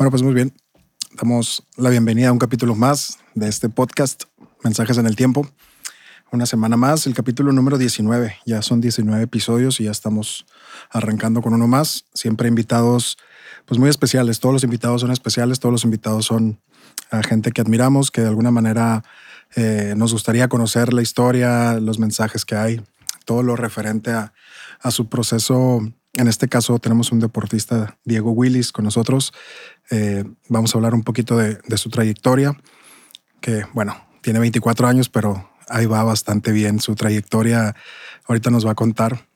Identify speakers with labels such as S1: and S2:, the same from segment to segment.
S1: Bueno, pues muy bien. Damos la bienvenida a un capítulo más de este podcast, Mensajes en el Tiempo. Una semana más, el capítulo número 19. Ya son 19 episodios y ya estamos arrancando con uno más. Siempre invitados, pues muy especiales. Todos los invitados son especiales, todos los invitados son a gente que admiramos, que de alguna manera eh, nos gustaría conocer la historia, los mensajes que hay, todo lo referente a, a su proceso en este caso tenemos un deportista, Diego Willis, con nosotros. Eh, vamos a hablar un poquito de, su trayectoria, que bueno, tiene 24 años, pero ahí va bastante bien su trayectoria. Ahorita nos va a contar.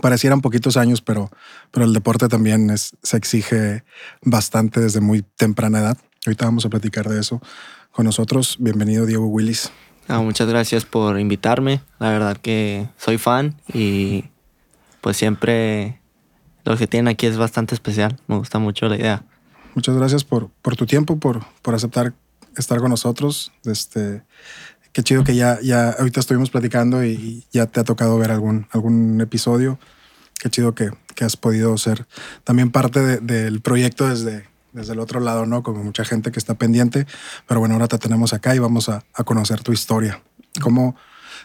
S1: Parecieran poquitos años, pero, pero el deporte también se exige bastante desde muy temprana edad. Ahorita vamos a platicar de eso con nosotros. Bienvenido, Diego Willis.
S2: Ah, muchas gracias por invitarme. La verdad que soy fan y pues siempre lo que tienen aquí es bastante especial. Me gusta mucho la idea.
S1: Muchas gracias por, por tu tiempo, por, por aceptar estar con nosotros. Este, qué chido que ya, ya ahorita estuvimos platicando y ya te ha tocado ver algún, algún episodio. Qué chido que, que has podido ser también parte del proyecto desde, desde el otro lado, ¿no? Como mucha gente que está pendiente. Pero bueno, ahora te tenemos acá y vamos a, a conocer tu historia. ¿Cómo,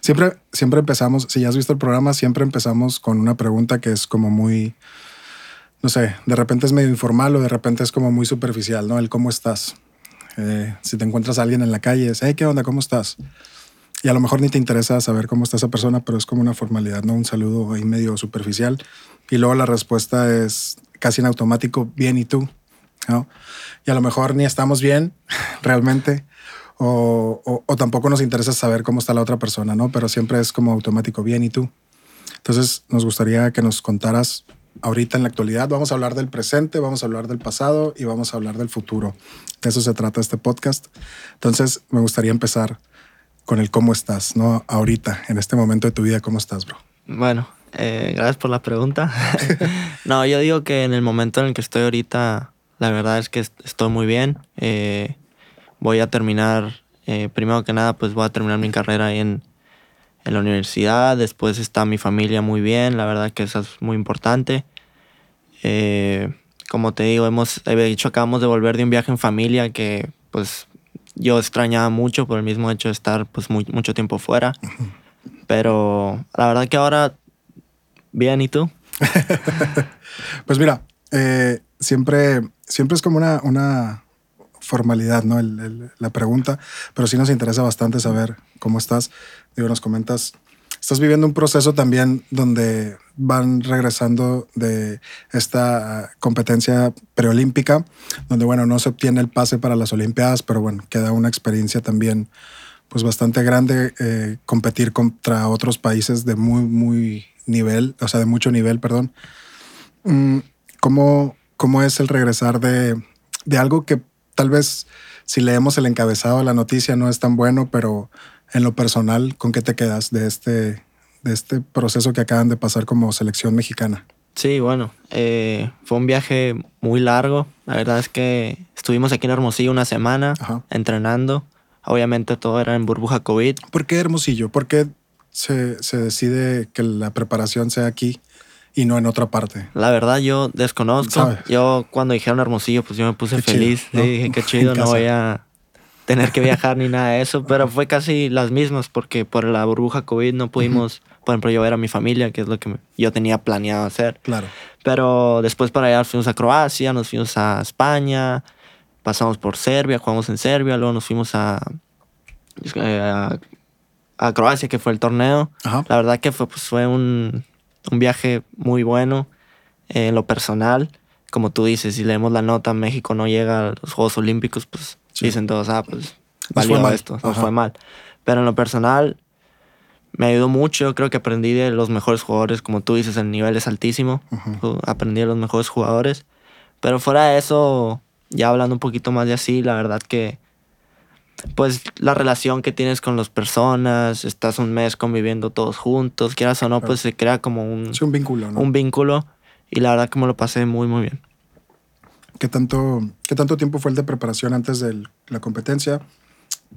S1: siempre, siempre empezamos, si ya has visto el programa, siempre empezamos con una pregunta que es como muy, no sé, de repente es medio informal o de repente es como muy superficial, ¿no? El cómo estás. Eh, si te encuentras a alguien en la calle, es, hey, ¿qué onda? ¿Cómo estás? Y a lo mejor ni te interesa saber cómo está esa persona, pero es como una formalidad, ¿no? Un saludo ahí medio superficial. Y luego la respuesta es casi en automático, bien, ¿y tú? ¿No? Y a lo mejor ni estamos bien realmente, o, o, tampoco nos interesa saber cómo está la otra persona, ¿no? Pero siempre es como automático, bien, ¿y tú? Entonces nos gustaría que nos contaras ahorita en la actualidad. Vamos a hablar del presente, vamos a hablar del pasado y vamos a hablar del futuro. De eso se trata este podcast. Entonces, me gustaría empezar con el cómo estás, ¿no? Ahorita, en este momento de tu vida, ¿cómo estás, bro?
S2: Bueno, eh, gracias por la pregunta. no, yo digo que en el momento en el que estoy ahorita, la verdad es que estoy muy bien. Eh, voy a terminar, eh, primero que nada, pues voy a terminar mi carrera ahí en, en la universidad, después está mi familia muy bien, la verdad que eso es muy importante. Eh, como te digo, hemos dicho, acabamos de volver de un viaje en familia que pues yo extrañaba mucho por el mismo hecho de estar pues mucho tiempo fuera. Pero la verdad que ahora, bien, ¿y tú?
S1: pues mira, eh, siempre, siempre es como una, una formalidad, ¿no? la pregunta, pero sí nos interesa bastante saber cómo estás. Digo, nos comentas, estás viviendo un proceso también donde van regresando de esta competencia preolímpica, donde, bueno, no se obtiene el pase para las Olimpiadas, pero bueno, queda una experiencia también pues bastante grande eh, competir contra otros países de muy, muy nivel, o sea, de mucho nivel, perdón. Mm, ¿Cómo, cómo es el regresar de, de algo que tal vez si leemos el encabezado de la noticia no es tan bueno, pero en lo personal, ¿con qué te quedas de este, de este proceso que acaban de pasar como selección mexicana?
S2: Sí, bueno, eh, fue un viaje muy largo. La verdad es que estuvimos aquí en Hermosillo una semana entrenando. Obviamente todo era en burbuja COVID.
S1: ¿Por qué Hermosillo? ¿Por qué se, se decide que la preparación sea aquí? y no en otra parte.
S2: La verdad, yo desconozco. Yo cuando dijeron Hermosillo, pues yo me puse feliz. dije, qué chido, no voy a tener que viajar ni nada de eso. Pero fue casi las mismas porque por la burbuja COVID no pudimos, por ejemplo, yo ver a mi familia, que es lo que yo tenía planeado hacer.
S1: Claro.
S2: Pero después para allá fuimos a Croacia, nos fuimos a España, pasamos por Serbia, jugamos en Serbia, luego nos fuimos a, eh, a, Croacia, que fue el torneo. La verdad que fue, pues, fue un, un viaje muy bueno en lo personal. Como tú dices, si leemos la nota, México no llega a los Juegos Olímpicos, pues dicen todos, ah, pues valió esto, no fue mal. Pero en lo personal, me ayudó mucho. Creo que aprendí de los mejores jugadores. Como tú dices, el nivel es altísimo. Aprendí de los mejores jugadores. Pero fuera de eso, ya hablando un poquito más de así, la verdad que pues la relación que tienes con las personas, estás un mes conviviendo todos juntos, quieras o no, pues se crea como un,
S1: un vínculo, ¿no?
S2: Un vínculo y la verdad que me lo pasé muy, muy bien.
S1: ¿Qué tanto, qué tanto tiempo fue el de preparación antes de la competencia?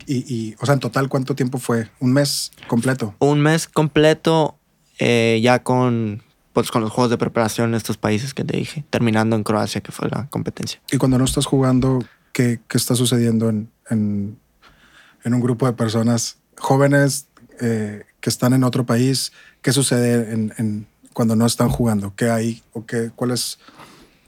S1: Y, o sea, en total, ¿cuánto tiempo fue? ¿Un mes completo?
S2: Un mes completo, eh, ya con pues con los juegos de preparación en estos países que te dije, terminando en Croacia, que fue la competencia.
S1: Y cuando no estás jugando, ¿qué, qué está sucediendo en, en, en, un grupo de personas jóvenes eh, que están en otro país? ¿Qué sucede en, en, cuando no están jugando? ¿Qué hay? ¿O qué, cuál es,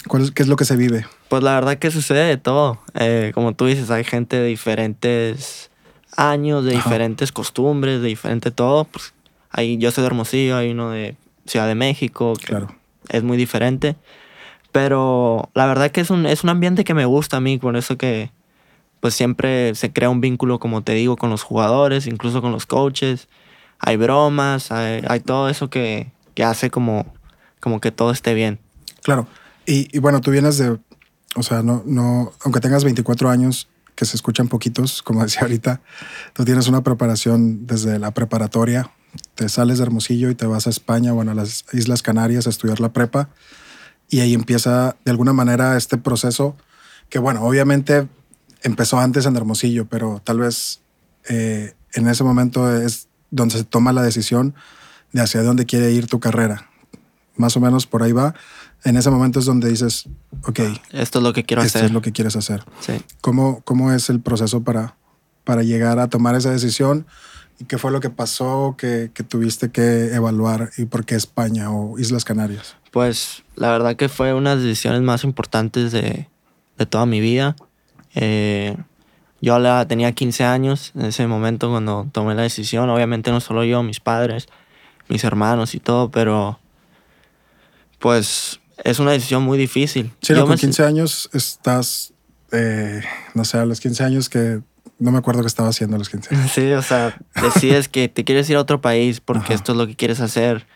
S1: cuál es, qué es lo que se vive?
S2: Pues la verdad que sucede de todo. Eh, como tú dices, hay gente de diferentes años, de Ajá. diferentes costumbres, de diferente todo. Pues ahí yo soy de Hermosillo, hay uno de Ciudad de México, que
S1: Claro.
S2: es muy diferente. Pero la verdad que es un, es un ambiente que me gusta a mí, por eso que pues siempre se crea un vínculo, como te digo, con los jugadores, incluso con los coaches. Hay bromas, hay, hay todo eso que, que hace como, como que todo esté bien.
S1: Claro. Y, y, bueno, tú vienes de, o sea, no, no, aunque tengas 24 años, que se escuchan poquitos, como decía ahorita, tú tienes una preparación desde la preparatoria, te sales de Hermosillo y te vas a España, bueno, a las Islas Canarias a estudiar la prepa, y ahí empieza de alguna manera este proceso que, bueno, obviamente empezó antes en Hermosillo, pero tal vez eh, en ese momento es donde se toma la decisión de hacia dónde quiere ir tu carrera. Más o menos por ahí va. En ese momento es donde dices, ok,
S2: esto es lo que quiero
S1: esto
S2: hacer.
S1: es lo que quieres hacer.
S2: Sí.
S1: ¿Cómo, ¿Cómo es el proceso para, para llegar a tomar esa decisión? ¿Y qué fue lo que pasó que, que tuviste que evaluar? ¿Y por qué España o Islas Canarias?
S2: Pues la verdad que fue una de las decisiones más importantes de, de toda mi vida. Eh, yo la, tenía 15 años en ese momento cuando tomé la decisión. Obviamente no solo yo, mis padres, mis hermanos y todo, pero pues es una decisión muy difícil.
S1: Sí, no,
S2: Yo
S1: con
S2: me-
S1: 15 años estás, eh, no sé, a los 15 años que no me acuerdo qué estaba haciendo a los 15 años.
S2: Sí, o sea, decides que te quieres ir a otro país porque
S1: Ajá.
S2: esto es lo que quieres hacer.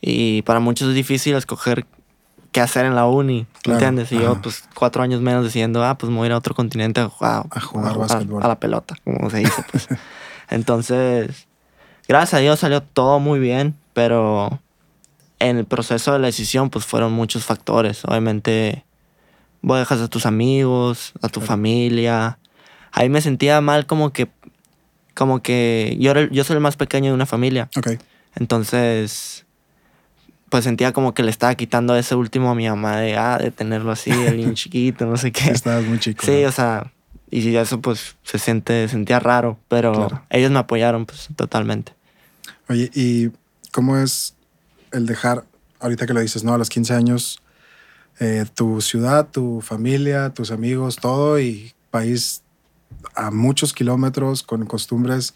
S2: Y para muchos es difícil escoger qué hacer en la uni,
S1: Claro,
S2: ¿entiendes? Y yo,
S1: ajá.
S2: pues, cuatro años menos diciendo, ah, pues me voy a ir a otro continente a jugar,
S1: A jugar básquetbol.
S2: a la pelota, como se dice, pues. Entonces, gracias a Dios salió todo muy bien, pero en el proceso de la decisión, pues fueron muchos factores. Obviamente, vos dejas a tus amigos, a tu
S1: Claro.
S2: familia. Ahí me sentía mal como que, como que yo, era yo soy el más pequeño de una familia.
S1: Ok,
S2: Entonces, pues sentía como que le estaba quitando ese último a mi mamá de, ah, de tenerlo así, el niño chiquito, no sé qué.
S1: estabas muy chico.
S2: Sí,
S1: ¿no?
S2: o sea, y eso pues se siente, sentía raro, pero
S1: Claro.
S2: ellos me apoyaron pues totalmente.
S1: Oye, ¿y cómo es el dejar, ahorita que lo dices, ¿no? A los 15 años, eh, tu ciudad, tu familia, tus amigos, todo y país a muchos kilómetros, con costumbres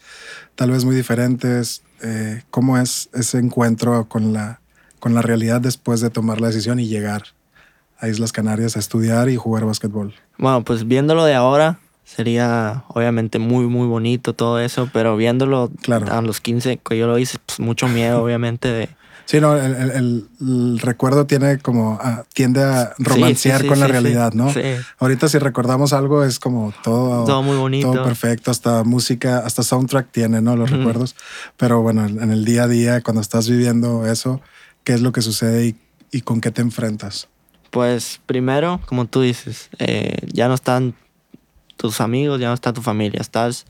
S1: tal vez muy diferentes. eh, ¿Cómo es ese encuentro con la, con la realidad después de tomar la decisión y llegar a Islas Canarias a estudiar y jugar básquetbol?
S2: Bueno, pues viéndolo de ahora sería obviamente muy, muy bonito todo eso, pero viéndolo
S1: Claro.
S2: a los 15 que yo lo hice, pues mucho miedo obviamente de...
S1: Sí, no, el, el- el- el recuerdo tiene como, ah, tiende a romancear
S2: Sí, sí,
S1: con
S2: sí,
S1: la realidad. ¿no?
S2: Sí,
S1: Ahorita si recordamos algo es como todo,
S2: todo muy bonito.
S1: todo perfecto, hasta música, hasta soundtrack tiene, ¿no? Los recuerdos. Pero bueno, en el día a día, cuando estás viviendo eso, ¿qué es lo que sucede y, y con qué te enfrentas?
S2: Pues primero, como tú dices, eh, ya no están tus amigos, ya no está tu familia. Estás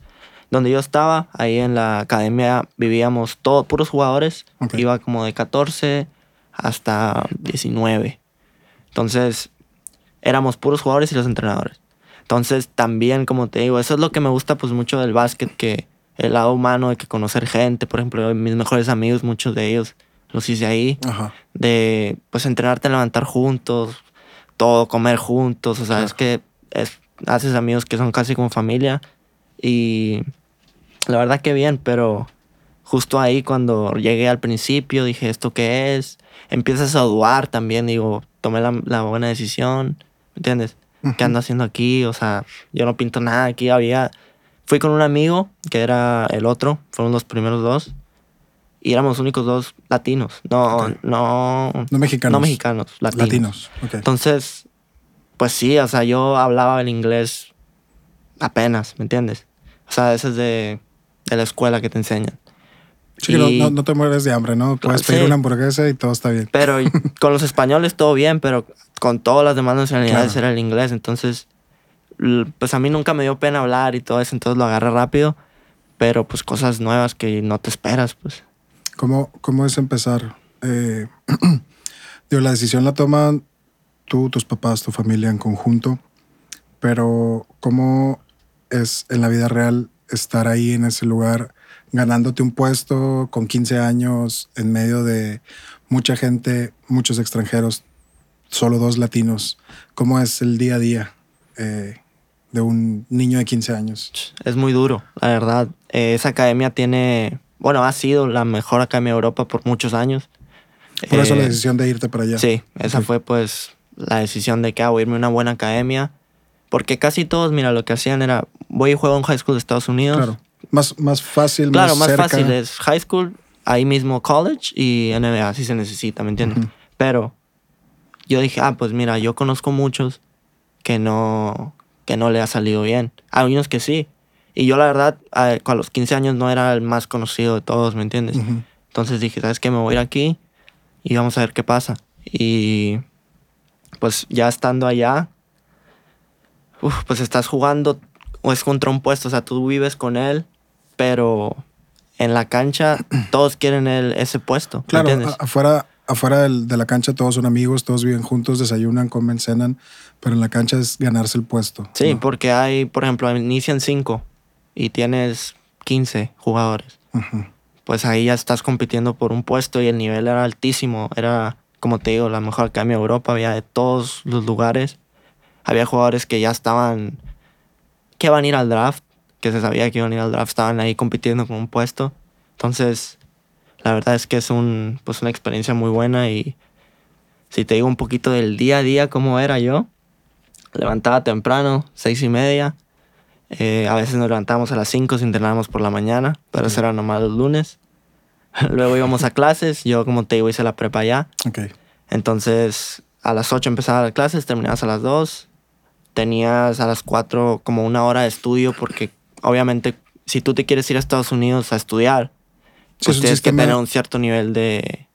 S2: donde yo estaba, ahí en la academia vivíamos todos puros jugadores. Iba como de 14 hasta 19. Entonces, éramos puros jugadores y los entrenadores. Entonces, también, como te digo, eso es lo que me gusta pues mucho del básquet, que el lado humano de que conocer gente, por ejemplo, mis mejores amigos, muchos de ellos los hice ahí
S1: Ajá.
S2: de pues entrenarte levantar juntos, todo, comer juntos, o sea, es que es, haces amigos que son casi como familia y la verdad que bien, pero justo ahí cuando llegué al principio dije, ¿esto qué es? Empiezas a dudar también, digo, tomé la, la buena decisión, ¿me entiendes? ¿Qué ando haciendo aquí? O sea, yo no pinto nada aquí, había... Fui con un amigo, que era el otro, fueron los primeros dos, y éramos los únicos dos latinos, no, no,
S1: No mexicanos.
S2: no mexicanos, latinos.
S1: Latinos. Ok.
S2: Entonces, pues sí, o sea, yo hablaba el inglés apenas, ¿me entiendes? O sea, eso es de, de la escuela que te enseñan.
S1: Sí,
S2: y-
S1: no, no te mueres de hambre, ¿no? Puedes pedir
S2: Sí.
S1: una hamburguesa y todo está bien.
S2: Pero con los españoles todo bien, pero con todas las demás nacionalidades
S1: Claro.
S2: era el inglés. Entonces, pues a mí nunca me dio pena hablar y todo eso, entonces lo agarré rápido. Pero pues cosas nuevas que no te esperas, pues.
S1: ¿Cómo, cómo es empezar eh, digo, la decisión la toman tú, tus papás, tu familia en conjunto, pero ¿cómo es en la vida real estar ahí en ese lugar ganándote un puesto con 15 años en medio de mucha gente, muchos extranjeros, solo dos latinos? ¿Cómo es el día a día eh, de un niño de 15 años?
S2: Es muy duro, la verdad. Eh, esa academia tiene, bueno, ha sido la mejor academia de Europa por muchos años.
S1: Por eso la
S2: Eh,
S1: decisión de irte para allá.
S2: Sí, esa fue pues la decisión de que hago irme a una buena academia. Porque casi todos, mira, lo que hacían era, voy y juego en high school de Estados Unidos.
S1: Claro. Más, más fácil,
S2: Claro,
S1: más,
S2: más
S1: cerca.
S2: fácil es high school, ahí mismo college y NBA, si se necesita, ¿me entiendes?
S1: Ujú.
S2: Pero yo dije, ah, pues mira, yo conozco muchos que no, que no le ha salido bien. Hay unos que sí. Y yo la verdad, a, a los 15 años no era el más conocido de todos, ¿me entiendes?
S1: Ujú.
S2: Entonces dije, ¿sabes qué? Me voy a ir aquí y vamos a ver qué pasa. Y pues ya estando allá, uf, pues estás jugando o es contra un puesto, o sea, tú vives con él, pero en la cancha todos quieren el, ese puesto, ¿me
S1: Claro,
S2: entiendes?
S1: afuera, afuera del- de la cancha todos son amigos, todos viven juntos, desayunan, comen, cenan, pero en la cancha es ganarse el puesto.
S2: sí,
S1: ¿no?
S2: porque hay, por ejemplo, inician cinco y tienes 15 jugadores. Pues ahí ya estás compitiendo por un puesto y el nivel era altísimo. Era, como te digo, la mejor academia de Europa. Había de todos los lugares. Había jugadores que ya estaban, que iban a ir al draft, que se sabía que iban a ir al draft, estaban ahí compitiendo con un puesto. Entonces, la verdad es que es un, pues una experiencia muy buena y si te digo un poquito del día a día, cómo era yo, levantaba temprano, seis y media. Eh, a veces nos levantábamos a las 5 si entrenábamos por la mañana, pero eso era nomás los lunes. Luego íbamos a clases, yo como te digo hice la prepa allá.
S1: Ok.
S2: Entonces a las 8 empezaba las clases, terminabas a las 2. Tenías a las 4 como una hora de estudio porque obviamente si tú te quieres ir a Estados Unidos a estudiar,
S1: Sí,
S2: pues
S1: es
S2: tienes que tener un cierto nivel de,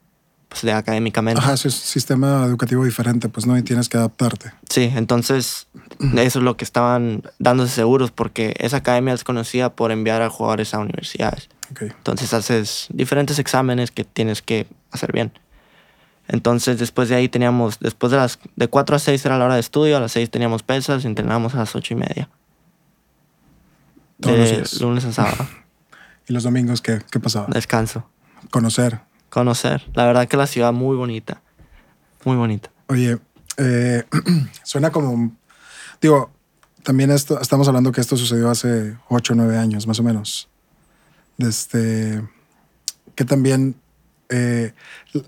S2: pues, de académicamente.
S1: Ajá, es un sistema educativo diferente, pues no, y tienes que adaptarte.
S2: Sí, entonces eso es lo que estaban dándose seguros porque esa academia es conocida por enviar a jugadores a universidades. Entonces haces diferentes exámenes que tienes que hacer bien. Entonces después de ahí teníamos, después de las de 4 a 6 era la hora de estudio, a las 6 teníamos pesas, entrenábamos a las 8 y media.
S1: Todos los
S2: De
S1: días.
S2: lunes a sábado.
S1: ¿Y los domingos qué, qué pasaba?
S2: Descanso.
S1: Conocer.
S2: Conocer. La verdad que la ciudad muy bonita. Muy bonita.
S1: Oye, eh, suena como. Digo, también esto, estamos hablando que esto sucedió hace 8 o 9 años, más o menos. Desde. Que también eh,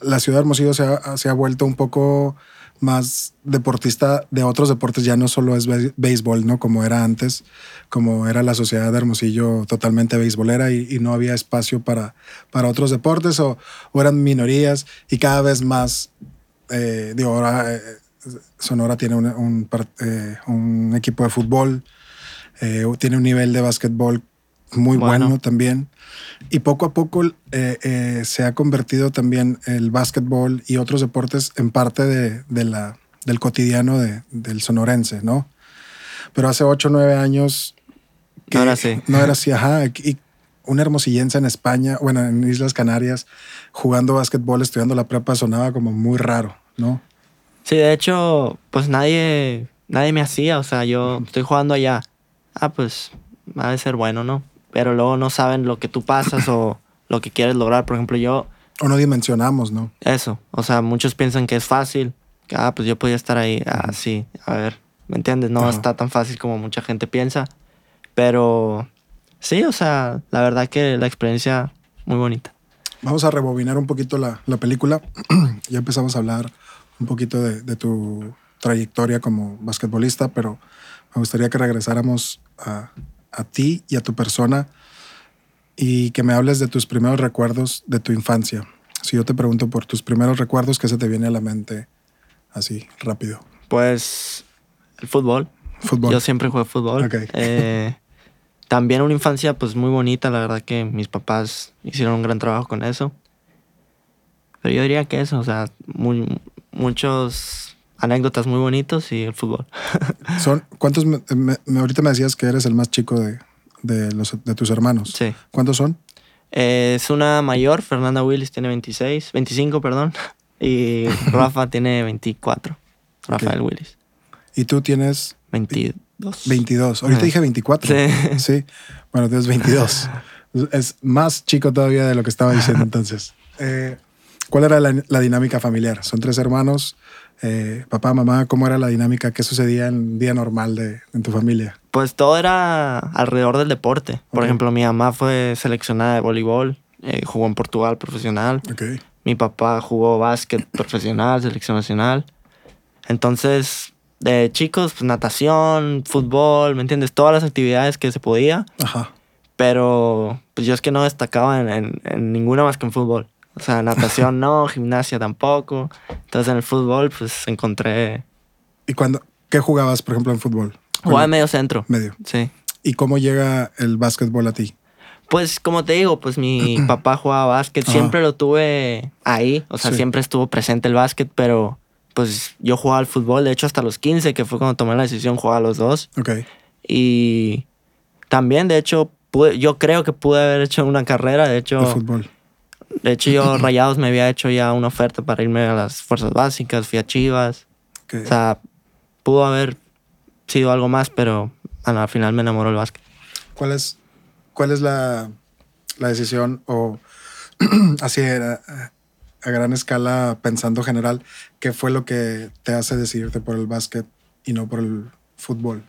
S1: la ciudad de Hermosillo se ha, vuelto un poco más deportista de otros deportes, ya no solo es béisbol, ¿no? Como era antes, como era la sociedad de Hermosillo totalmente beisbolera y, no había espacio para, para otros deportes o, eran minorías y cada vez más eh, eh, Sonora tiene un, un eh, equipo de fútbol, tiene un nivel de básquetbol muy bueno,
S2: Bueno.
S1: también. Y poco a poco eh, eh, se ha convertido también el básquetbol y otros deportes en parte de, de la, del cotidiano de- del sonorense, ¿no? Pero hace 8 o 9 años...
S2: No era así.
S1: No era así, ajá. Y una hermosillense en España, bueno, en Islas Canarias, jugando básquetbol, estudiando la prepa, sonaba como muy raro, ¿no?
S2: Sí, de hecho, pues nadie, nadie me hacía. O sea, yo estoy jugando allá. Ah, pues ha de ser bueno, ¿no? Pero luego no saben lo que tú pasas o lo que quieres lograr. Por ejemplo, yo,
S1: O no dimensionamos, ¿no?
S2: eso. O sea, muchos piensan que es fácil. Que, ah, pues yo podía estar ahí. Ah, sí. A ver, ¿me entiendes? No está tan fácil como mucha gente piensa. Pero sí, o sea, la verdad que la experiencia muy bonita.
S1: Vamos a rebobinar un poquito la, la película. ya empezamos a hablar un poquito de, de tu trayectoria como basquetbolista, pero me gustaría que regresáramos a, a ti y a tu persona y que me hables de tus primeros recuerdos de tu infancia. Si yo te pregunto por tus primeros recuerdos, ¿qué se te viene a la mente así, rápido?
S2: Pues el fútbol.
S1: Fútbol.
S2: Yo siempre jugué fútbol. Eh, también una infancia pues muy bonita, la verdad que mis papás hicieron un gran trabajo con eso. Pero yo diría que eso, o sea, muy, muchos anécdotas muy bonitos y el fútbol.
S1: Son, ¿Cuántos? Me, me- ahorita me decías que eres el más chico de, de, los, de tus hermanos.
S2: Sí.
S1: ¿Cuántos son?
S2: Eh, es una mayor, Fernanda Willis tiene 26, 25, perdón. Y Rafa tiene 24. Rafael Willis.
S1: ¿Y tú tienes
S2: 22.
S1: 22. Ahorita dije 24.
S2: Sí.
S1: Sí. Bueno, tienes 22. es más chico todavía de lo que estaba diciendo entonces. Eh, ¿Cuál era la, la dinámica familiar? Son tres hermanos. Eh, papá, mamá, ¿cómo era la dinámica? ¿Qué sucedía en un día normal de, en tu familia?
S2: Pues todo era alrededor del deporte. Por ejemplo, mi mamá fue seleccionada de voleibol, eh, jugó en Portugal profesional. Mi papá jugó básquet profesional, selección nacional. Entonces, de chicos, pues natación, fútbol, ¿me entiendes? Todas las actividades que se podía.
S1: Ajá.
S2: Pero pues yo es que no destacaba en, en- en ninguna más que en fútbol. O sea, natación no, gimnasia tampoco. Entonces en el fútbol pues encontré...
S1: ¿Y cuando, qué jugabas, por ejemplo, en fútbol?
S2: Jugaba en medio centro.
S1: medio.
S2: Sí.
S1: ¿Y cómo llega el básquetbol a ti?
S2: Pues como te digo, pues mi papá jugaba básquet.
S1: Ajá.
S2: Siempre lo tuve ahí. O sea,
S1: Sí.
S2: siempre estuvo presente el básquet, pero pues yo jugaba al fútbol. De hecho, hasta los 15, que fue cuando tomé la decisión, jugaba a los dos.
S1: Ok.
S2: Y también, de hecho, pude- yo creo que pude haber hecho una carrera. De hecho,
S1: El fútbol.
S2: De hecho, yo Rayados me había hecho ya una oferta para irme a las fuerzas básicas, fui a Chivas.
S1: Ok.
S2: O sea, pudo haber sido algo más, pero al al final me enamoró el básquet.
S1: ¿Cuál es, cuál es la, la decisión o así a, a gran escala, pensando general, qué fue lo que te hace decidirte por el básquet y no por el fútbol?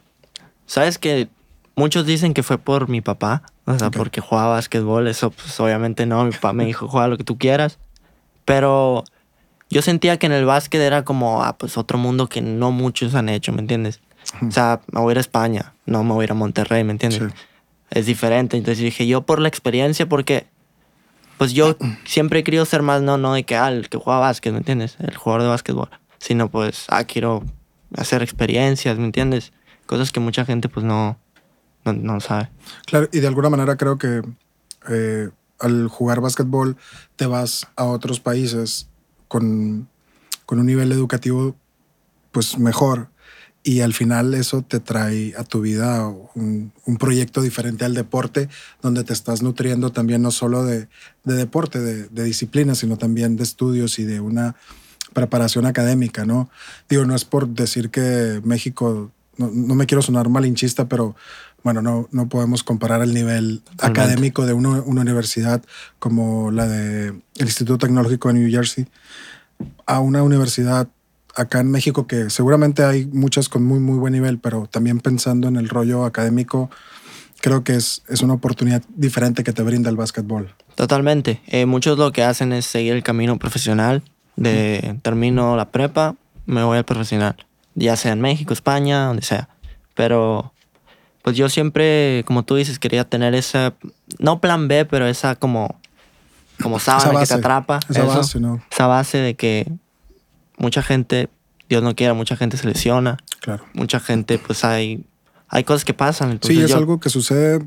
S2: Sabes que muchos dicen que fue por mi papá, o sea,
S1: Ok.
S2: porque jugaba básquetbol. Eso, pues obviamente no. Mi papá me dijo, juega lo que tú quieras. Pero yo sentía que en el básquet era como, ah, pues otro mundo que no muchos han hecho, ¿me entiendes? O sea, me voy a ir a España, no me voy a ir a Monterrey, ¿me entiendes?
S1: Sí.
S2: es diferente. Entonces dije, yo por la experiencia, porque pues yo siempre he querido ser más, no, no de que, ah, el que juega básquet, ¿me entiendes? El jugador de básquetbol. Sino pues, ah, quiero hacer experiencias, ¿me entiendes? Cosas que mucha gente pues no, no, no sabe.
S1: Claro, y de alguna manera creo que eh, al jugar básquetbol te vas a otros países con, con un nivel educativo pues mejor y al final eso te trae a tu vida un, un proyecto diferente al deporte donde te estás nutriendo también no solo de, de deporte, de, de disciplina, sino también de estudios y de una preparación académica, ¿no? Digo, no es por decir que México, no, no me quiero sonar malinchista, pero bueno, no, no podemos comparar el nivel
S2: Totalmente.
S1: académico de una, una universidad como la del Instituto Tecnológico de New Jersey a una universidad acá en México que seguramente hay muchas con muy, muy buen nivel, pero también pensando en el rollo académico, creo que es, es una oportunidad diferente que te brinda el básquetbol.
S2: Totalmente. Eh, muchos lo que hacen es seguir el camino profesional. De termino la prepa, me voy al profesional. Ya sea en México, España, donde sea. Pero pues yo siempre, como tú dices, quería tener ese, no plan B, pero esa como, como sábana que te atrapa.
S1: esa
S2: eso.
S1: base, ¿no?
S2: Esa base de que mucha gente, Dios no quiera, mucha gente se lesiona.
S1: Claro.
S2: Mucha gente, pues hay, hay cosas que pasan. Entonces
S1: sí, es
S2: yo-
S1: algo que sucede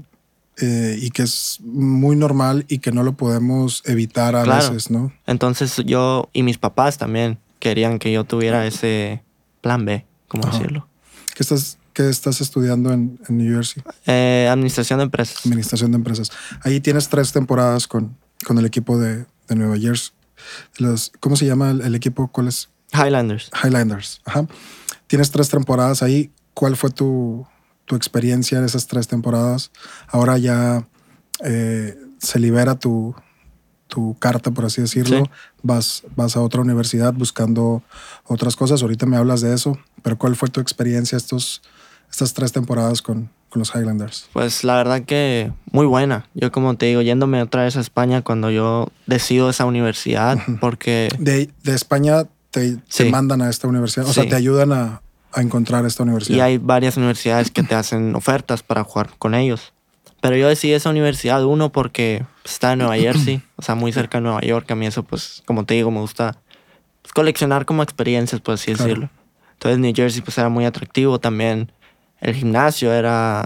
S1: eh, y que es muy normal y que no lo podemos evitar a
S2: Claro.
S1: veces, ¿no?
S2: Entonces yo y mis papás también querían que yo tuviera ese plan B, ¿cómo
S1: Ajá.
S2: decirlo?
S1: ¿Qué estás, qué estás estudiando en, en New Jersey?
S2: Eh, administración de empresas.
S1: Administración de empresas. Ahí tienes tres temporadas con, con el equipo de, de Nueva Jersey. Los, ¿Cómo se llama el, el equipo? ¿Cuál es?
S2: Highlanders.
S1: Highlanders. Ajá. Tienes tres temporadas ahí. ¿Cuál fue tu, tu experiencia en esas tres temporadas? Ahora ya eh, se libera tu, tu carta, por así decirlo.
S2: Sí.
S1: Vas, vas a otra universidad buscando otras cosas. Ahorita me hablas de eso. Pero ¿cuál fue tu experiencia estos, estas tres temporadas con, con los Highlanders?
S2: Pues la verdad que muy buena. Yo como te digo, yéndome otra vez a España cuando yo decido esa universidad, porque
S1: De, de España te, te mandan a esta universidad. O sea, te ayudan a, a encontrar esta universidad.
S2: y hay varias universidades que te hacen ofertas para jugar con ellos. Pero yo decidí esa universidad, uno, porque está en Nueva Jersey, o sea, muy cerca de Nueva York. A mí eso, pues, como te digo, me gusta pues, coleccionar como experiencias, por así
S1: Claro.
S2: decirlo. Entonces, New Jersey, pues, era muy atractivo. También el gimnasio era,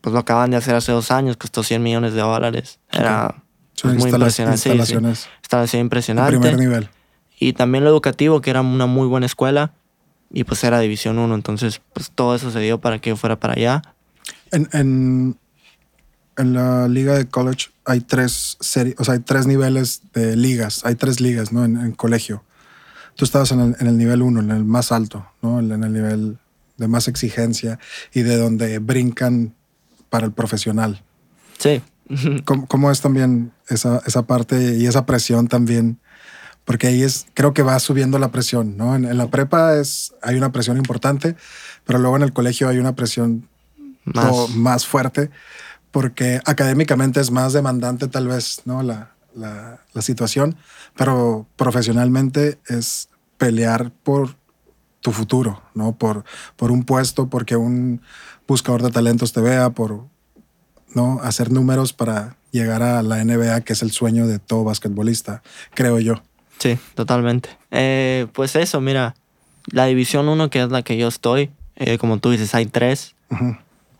S2: pues, lo acaban de hacer hace dos años, costó 100 millones de dólares. Era
S1: Son
S2: muy impresionante. sí, sí.
S1: instalaciones
S2: Instalación
S1: de
S2: impresionante.
S1: primer nivel.
S2: Y también lo educativo, que era una muy buena escuela. Y pues era División 1. Entonces, pues todo eso se dio para que yo fuera para allá.
S1: En, en, en la liga de college, hay tres series, o sea, hay tres niveles de ligas, hay tres ligas, ¿no? En, en colegio. Tú estabas en el, en el nivel uno, en el más alto, ¿no? En el nivel de más exigencia y de donde brincan para el profesional.
S2: Sí.
S1: ¿Cómo, cómo es también esa, esa parte y esa presión también? Porque ahí es, creo que va subiendo la presión, ¿no? En, en la prepa es, hay una presión importante, pero luego en el colegio hay una presión
S2: Más.
S1: más fuerte, porque académicamente es más demandante tal vez, ¿no? La, la, la situación, pero profesionalmente es pelear por tu futuro, ¿no? Por, por un puesto, porque un buscador de talentos te vea, por ¿no? hacer números para llegar a la NBA, que es el sueño de todo basquetbolista, creo yo.
S2: Sí, totalmente. Eh, pues eso, mira, la División 1, que es la que yo estoy, eh, como tú dices, hay tres.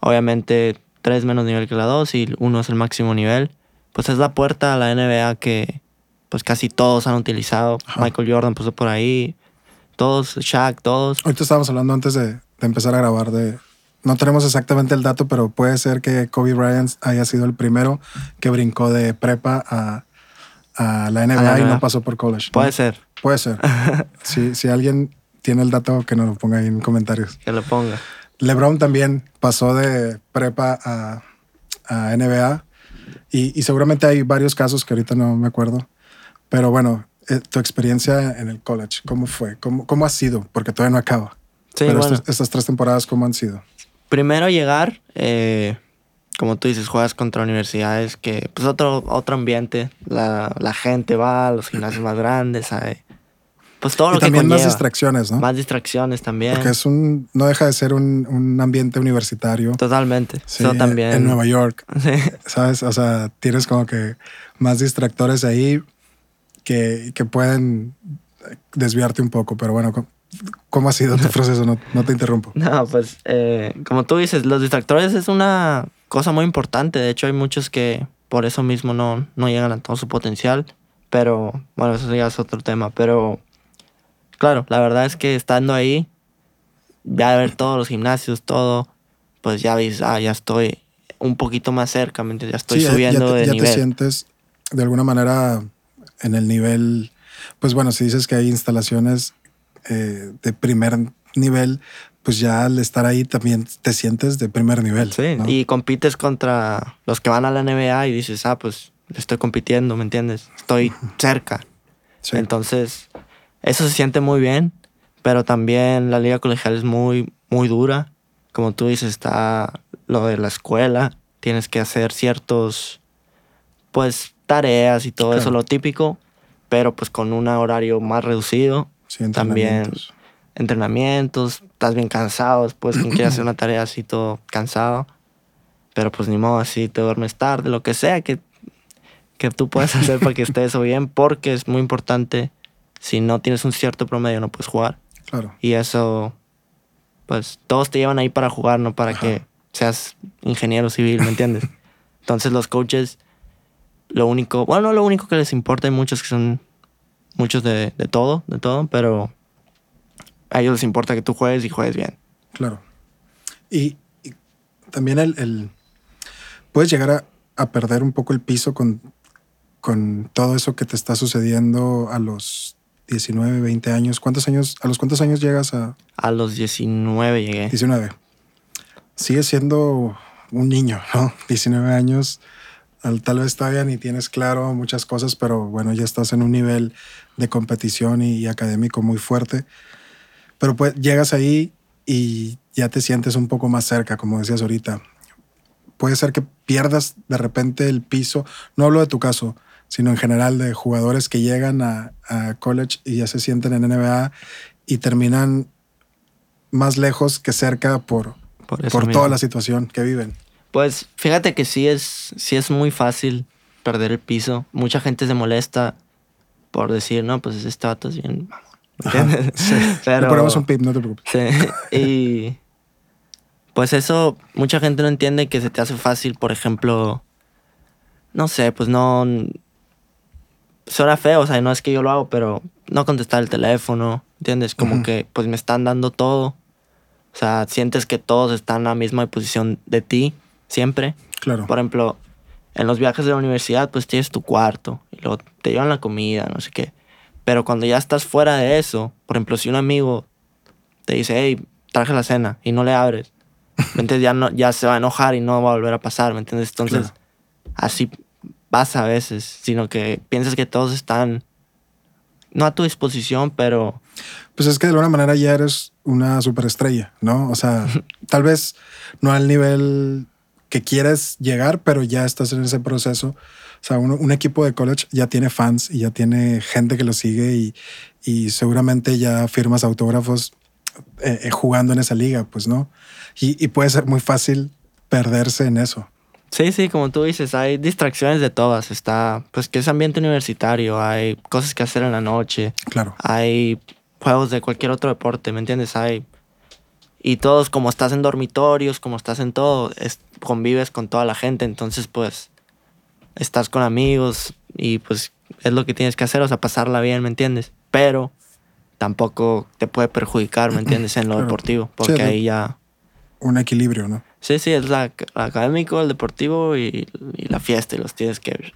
S2: Obviamente, tres menos nivel que la 2 y uno es el máximo nivel. Pues es la puerta a la NBA que pues casi todos han utilizado.
S1: Ajá.
S2: Michael Jordan pasó por ahí. Todos, Shaq, todos.
S1: Ahorita estábamos hablando antes de, de empezar a grabar de... No tenemos exactamente el dato, pero puede ser que Kobe Bryant haya sido el primero que brincó de prepa a, a la NBA,
S2: la
S1: y no pasó por college. ¿no?
S2: Puede ser
S1: Puede ser. si, si alguien tiene el dato, que nos lo ponga ahí en comentarios.
S2: que lo ponga.
S1: LeBron también pasó de prepa a, a NBA y, y seguramente hay varios casos que ahorita no me acuerdo. Pero bueno, eh, tu experiencia en el college, ¿cómo fue? ¿Cómo, cómo ha sido? Porque todavía no acaba.
S2: Sí,
S1: Pero
S2: bueno.
S1: estas tres temporadas, ¿cómo han sido?
S2: Primero llegar, eh, como tú dices, juegas contra universidades que, pues otro, otro ambiente, la, la gente va a los gimnasios más grandes, hay, pues todo
S1: y
S2: lo que
S1: también más distracciones, ¿no?
S2: Más distracciones también.
S1: Porque es un, no deja de ser un, un ambiente universitario.
S2: Totalmente.
S1: Sí,
S2: Eso también.
S1: En Nueva York,
S2: Sí.
S1: ¿sabes? O sea, tienes como que más distractores ahí que, que pueden desviarte un poco. Pero bueno, ¿cómo, cómo ha sido tu proceso? No, no te interrumpo.
S2: No, pues eh, como tú dices, los distractores es una cosa muy importante. De hecho, hay muchos que por eso mismo no, no llegan a todo su potencial. Pero bueno, eso ya es otro tema. Pero claro, la verdad es que estando ahí, ya ver todos los gimnasios, todo, pues ya ves, ah, ya estoy un poquito más cerca, ¿me? Ya estoy
S1: Sí,
S2: subiendo
S1: ya, te,
S2: de
S1: ya te sientes de alguna manera en el nivel. Pues bueno, si dices que hay instalaciones eh, de primer nivel, pues ya al estar ahí también te sientes de primer nivel.
S2: Sí,
S1: ¿no?
S2: y compites contra los que van a la NBA y dices, ah, pues estoy compitiendo, ¿me entiendes? Estoy cerca.
S1: Sí.
S2: Entonces, eso se siente muy bien, pero también la liga colegial es muy, muy dura. Como tú dices, está lo de la escuela, tienes que hacer ciertos, pues, tareas y todo
S1: Claro.
S2: eso, lo típico, pero pues con un horario más reducido,
S1: Sí,
S2: también
S1: entrenamientos.
S2: estás bien cansado, después quien quiere hacer una tarea así todo cansado, pero pues ni modo, así te duermes tarde, lo que sea que, que tú puedas hacer para que estés bien, porque es muy importante, si no tienes un cierto promedio no puedes jugar,
S1: Claro.
S2: y eso, pues todos te llevan ahí para jugar, no para
S1: Ajá.
S2: que seas ingeniero civil, ¿me entiendes? Entonces los coaches, lo único, bueno, no lo único que les importa, hay muchos que son muchos de, de todo, de todo, pero a ellos les importa que tú juegues y juegues bien.
S1: Claro. Y, y también el, el- puedes llegar a, a perder un poco el piso con, con todo eso que te está sucediendo a los 19, 20 años. ¿Cuántos años, a los cuántos años llegas a
S2: A los 19 llegué.
S1: 19? Sigues siendo un niño, ¿no? 19 años. al- Tal vez todavía ni tienes claro muchas cosas, pero bueno, ya estás en un nivel de competición y, y académico muy fuerte. Pero pues llegas ahí y ya te sientes un poco más cerca, como decías ahorita. Puede ser que pierdas de repente el piso. No hablo de tu caso, sino en general de jugadores que llegan a, a college y ya se sienten en NBA y terminan más lejos que cerca por,
S2: Por,
S1: toda la situación que viven.
S2: Pues fíjate que sí es, sí es muy fácil perder el piso. Mucha gente se molesta por decir, no, pues este vato es bien... mamón", ¿me
S1: Ajá,
S2: entiendes?
S1: sí.
S2: Pero-
S1: Le ponemos un pip, no te preocupes.
S2: Sí, y pues eso, mucha gente no entiende que se te hace fácil, por ejemplo, no sé, pues no... Suena feo, o sea, no es que yo lo hago, pero no contestar el teléfono, ¿entiendes? Como
S1: Ujú.
S2: que pues me están dando todo. O sea, sientes que todos están en la misma posición de ti, siempre.
S1: Claro.
S2: Por ejemplo, en los viajes de la universidad, pues tienes tu cuarto y luego te llevan la comida, no sé qué. Pero cuando ya estás fuera de eso, por ejemplo, si un amigo te dice, hey, traje la cena y no le abres, entonces ya, no, ya se va a enojar y no va a volver a pasar, ¿me entiendes? Entonces,
S1: Claro.
S2: así pasa a veces, sino que piensas que todos están, no a tu disposición, pero
S1: Pues es que de alguna manera ya eres una superestrella, ¿no? O sea, tal vez no al nivel que quieres llegar, pero ya estás en ese proceso. O sea, un, un equipo de college ya tiene fans y ya tiene gente que lo sigue y, y seguramente ya firmas autógrafos eh, eh, jugando en esa liga, pues, ¿no? Y, y puede ser muy fácil perderse en eso.
S2: Sí, sí, como tú dices, hay distracciones de todas. Está, pues que es ambiente universitario, hay cosas que hacer en la noche,
S1: Claro.
S2: hay juegos de cualquier otro deporte, ¿me entiendes? Hay... Y todos, como estás en dormitorios, como estás en todo, es- convives con toda la gente, entonces pues estás con amigos y pues es lo que tienes que hacer, o sea, pasarla bien, ¿me entiendes? Pero tampoco te puede perjudicar, ¿me entiendes? En lo
S1: Claro.
S2: deportivo, porque
S1: Sí,
S2: ahí ya...
S1: Un equilibrio, ¿no?
S2: Sí, sí, es la, la académico, el deportivo y, y la fiesta y los tienes que...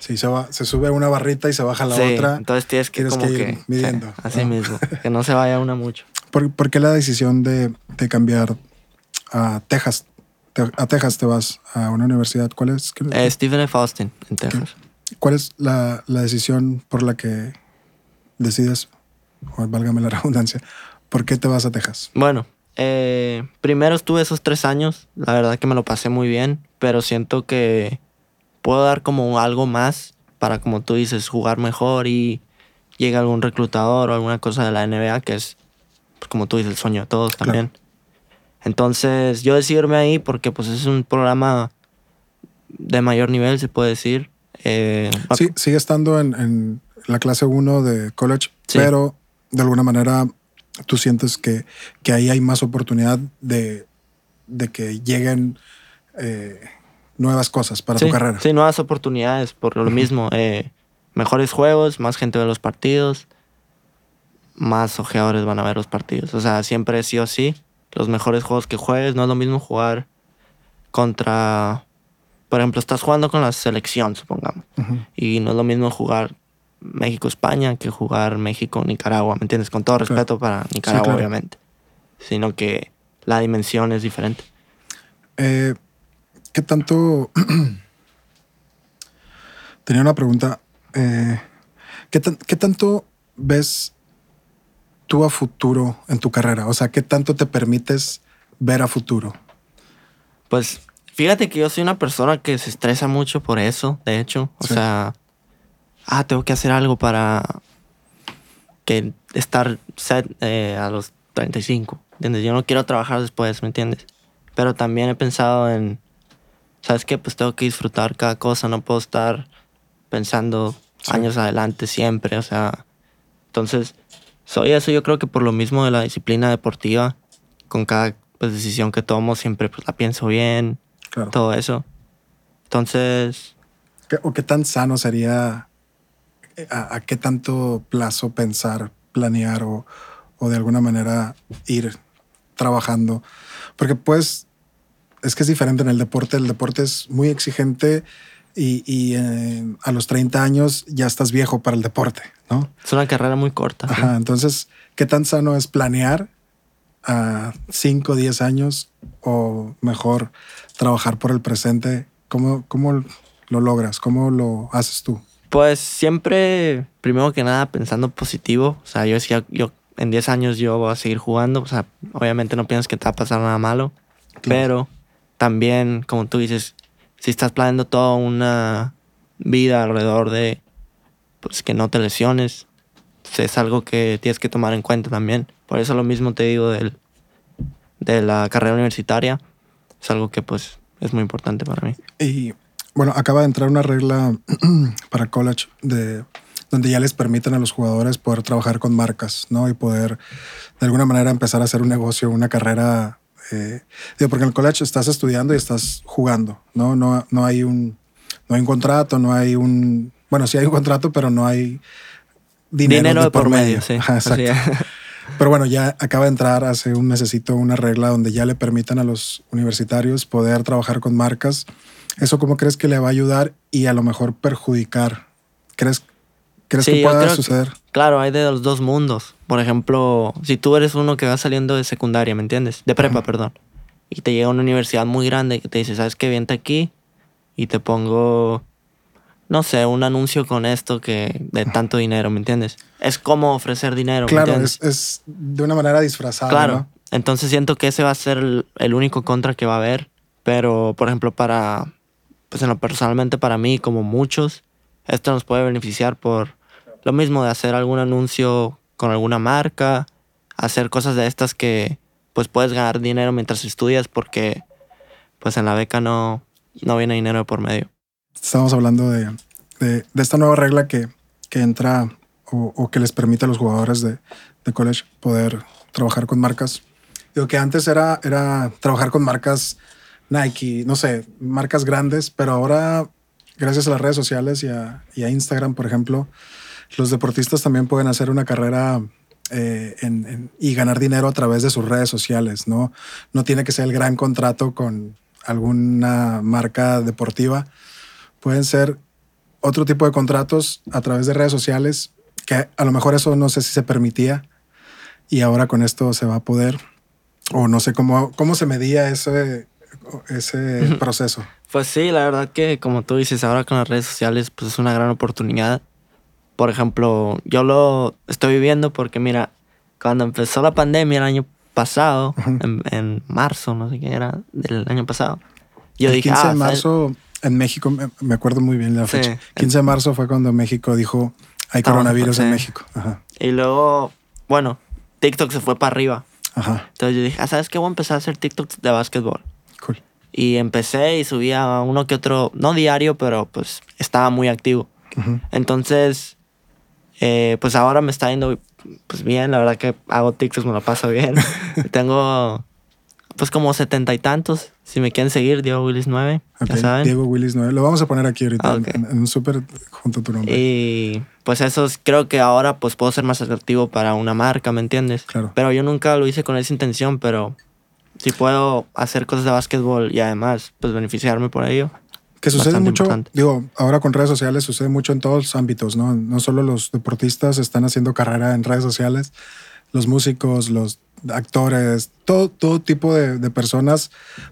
S1: Sí, se, va, se sube una barrita y se baja la
S2: sí,
S1: otra.
S2: entonces tienes que
S1: tienes
S2: como
S1: que
S2: que...
S1: ir midiendo,
S2: sí, así
S1: ¿no?
S2: mismo, que no se vaya una mucho.
S1: ¿Por, por qué la decisión de, de cambiar a Texas? Te- a Texas te vas a una universidad. ¿Cuál es, qué-
S2: Eh, Stephen F. Austin, en Texas.
S1: ¿cuál es la, la decisión por la que decides, o válgame la redundancia, por qué te vas a Texas?
S2: Bueno, eh, primero estuve esos tres años, la verdad que me lo pasé muy bien, pero siento que puedo dar como algo más para, como tú dices, jugar mejor y llegue algún reclutador o alguna cosa de la NBA, que es, pues, como tú dices, el sueño de todos
S1: Claro.
S2: también. Entonces, yo decidí irme ahí porque pues es un programa de mayor nivel, se puede decir. Eh,
S1: Sí, sigue estando en, en la clase 1 de college,
S2: Sí.
S1: pero de alguna manera tú sientes que, que ahí hay más oportunidad de, de que lleguen eh, nuevas cosas para
S2: sí,
S1: tu carrera.
S2: Sí, nuevas oportunidades, por lo mismo. eh, mejores juegos, más gente ve los partidos, más ojeadores van a ver los partidos. O sea, siempre sí o sí, los mejores juegos que juegues, no es lo mismo jugar contra, por ejemplo, estás jugando con la selección, supongamos, y no es lo mismo jugar México-España que jugar México-Nicaragua, ¿me entiendes? Con todo
S1: Claro.
S2: respeto para Nicaragua,
S1: claro.
S2: obviamente, sino que la dimensión es diferente.
S1: Eh, ¿Qué tanto... Tenía una pregunta. eh, ¿qué, qué tanto ves tú a futuro en tu carrera? O sea, ¿qué tanto te permites ver a futuro?
S2: Pues fíjate que yo soy una persona que se estresa mucho por eso, de hecho. O
S1: Sí.
S2: sea, ah, tengo que hacer algo para que estar set eh, a los 35, ¿entiendes? Yo no quiero trabajar después, ¿me entiendes? Pero también he pensado en, ¿sabes qué? Pues tengo que disfrutar cada cosa, no puedo estar pensando
S1: Sí.
S2: años adelante siempre, o sea, entonces soy eso, yo creo que por lo mismo de la disciplina deportiva, con cada pues, decisión que tomo siempre pues, la pienso bien,
S1: Claro.
S2: todo eso. Entonces,
S1: ¿Qué- ¿O qué tan sano sería, a, a qué tanto plazo pensar, planear o, o de alguna manera ir trabajando? Porque pues es que es diferente en el deporte. El deporte es muy exigente y, y, eh, a los 30 años ya estás viejo para el deporte, ¿no?
S2: es una carrera muy corta. ¿sí?
S1: Ajá, entonces, ¿qué tan sano es planear a 5 o 10 años o mejor trabajar por el presente? ¿Cómo, ¿Cómo lo logras? ¿Cómo lo haces tú?
S2: Pues siempre, primero que nada, pensando positivo. O sea, yo decía, yo en 10 años yo voy a seguir jugando. O sea, obviamente no piensas que te va a pasar nada malo. Pero también, como tú dices, si estás planeando toda una vida alrededor de, pues que no te lesiones, es algo que tienes que tomar en cuenta también. Por eso lo mismo te digo del, de la carrera universitaria. Es algo que pues es muy importante para mí.
S1: Y bueno, acaba de entrar una regla para college de donde ya les permiten a los jugadores poder trabajar con marcas, ¿no? Y poder de alguna manera empezar a hacer un negocio, una carrera. eh, digo, porque en el college estás estudiando y estás jugando, ¿no? No, no hay un no hay un contrato, no hay un bueno, sí hay un contrato, pero no hay dinero,
S2: de por medio, sí.
S1: Ajá,
S2: Así
S1: exacto. Pero bueno, ya acaba de entrar hace un necesito una regla donde ya le permitan a los universitarios poder trabajar con marcas ¿Eso cómo crees que le va a ayudar y a lo mejor perjudicar? ¿Crees, crees
S2: Sí,
S1: que pueda
S2: que-
S1: suceder?
S2: Claro, hay de los dos mundos. Por ejemplo, si tú eres uno que va saliendo de secundaria, ¿me entiendes? De prepa, perdón. Y te llega a una universidad muy grande que te dice, ¿sabes qué? Vente aquí y te pongo, no sé, un anuncio con esto que de tanto dinero, ¿me entiendes? Es como ofrecer dinero, ¿me
S1: Claro, es de una manera disfrazada.
S2: Claro.
S1: ¿no?
S2: Entonces siento que ese va a ser el, el único contra que va a haber. Pero, por ejemplo, para, pues en lo personalmente para mí, como muchos, esto nos puede beneficiar por lo mismo de hacer algún anuncio con alguna marca, hacer cosas de estas que pues puedes ganar dinero mientras estudias porque pues en la beca no, no viene dinero de por medio.
S1: Estamos hablando de, de- esta nueva regla que, que entra o, o que les permite a los jugadores de, de college poder trabajar con marcas. Digo que antes era, era trabajar con marcas Nike, no sé, marcas grandes, pero ahora, gracias a las redes sociales y a, Instagram, por ejemplo, los deportistas también pueden hacer una carrera eh, y ganar dinero a través de sus redes sociales, ¿no? No tiene que ser el gran contrato con alguna marca deportiva. Pueden ser otro tipo de contratos a través de redes sociales, que a lo mejor eso no sé si se permitía y ahora con esto se va a poder, o no sé cómo, cómo se medía ese, ese proceso.
S2: Pues sí, la verdad que como tú dices, ahora con las redes sociales pues es una gran oportunidad. Por ejemplo, yo lo estoy viviendo porque mira, cuando empezó la pandemia el año pasado, en, en marzo, no sé qué era, del año pasado, yo
S1: el
S2: dije,
S1: 15
S2: ah,
S1: de
S2: ¿sabes?
S1: marzo en México, me, me acuerdo muy bien la
S2: Sí.
S1: fecha. 15 de marzo fue cuando México dijo, hay coronavirus en. México. Ajá,
S2: Y luego, bueno, TikTok se fue para arriba.
S1: ajá,
S2: Entonces yo dije, ah, ¿sabes qué? Voy a empezar a hacer TikToks de básquetbol.
S1: Cool.
S2: Y empecé y subía uno que otro, no diario, pero pues estaba muy activo. Entonces, eh, pues ahora me está yendo pues bien, la verdad que hago TikToks, me lo paso bien. Tengo pues como setenta y tantos. Si me quieren seguir, Diego Willis 9,
S1: Ok,
S2: ya saben.
S1: Diego Willis 9. Lo vamos a poner aquí ahorita
S2: Ah,
S1: en, en un súper junto a tu nombre.
S2: Y pues eso es- creo que ahora pues puedo ser más atractivo para una marca, ¿me entiendes?
S1: Claro.
S2: Pero yo nunca lo hice con esa intención, pero si puedo hacer cosas de básquetbol y además pues beneficiarme por ello.
S1: Que sucede mucho,
S2: importante.
S1: digo, ahora con redes sociales sucede mucho en todos los ámbitos, ¿no? No solo los deportistas están haciendo carrera en redes sociales, los músicos, los actores, todo, todo tipo de, de personas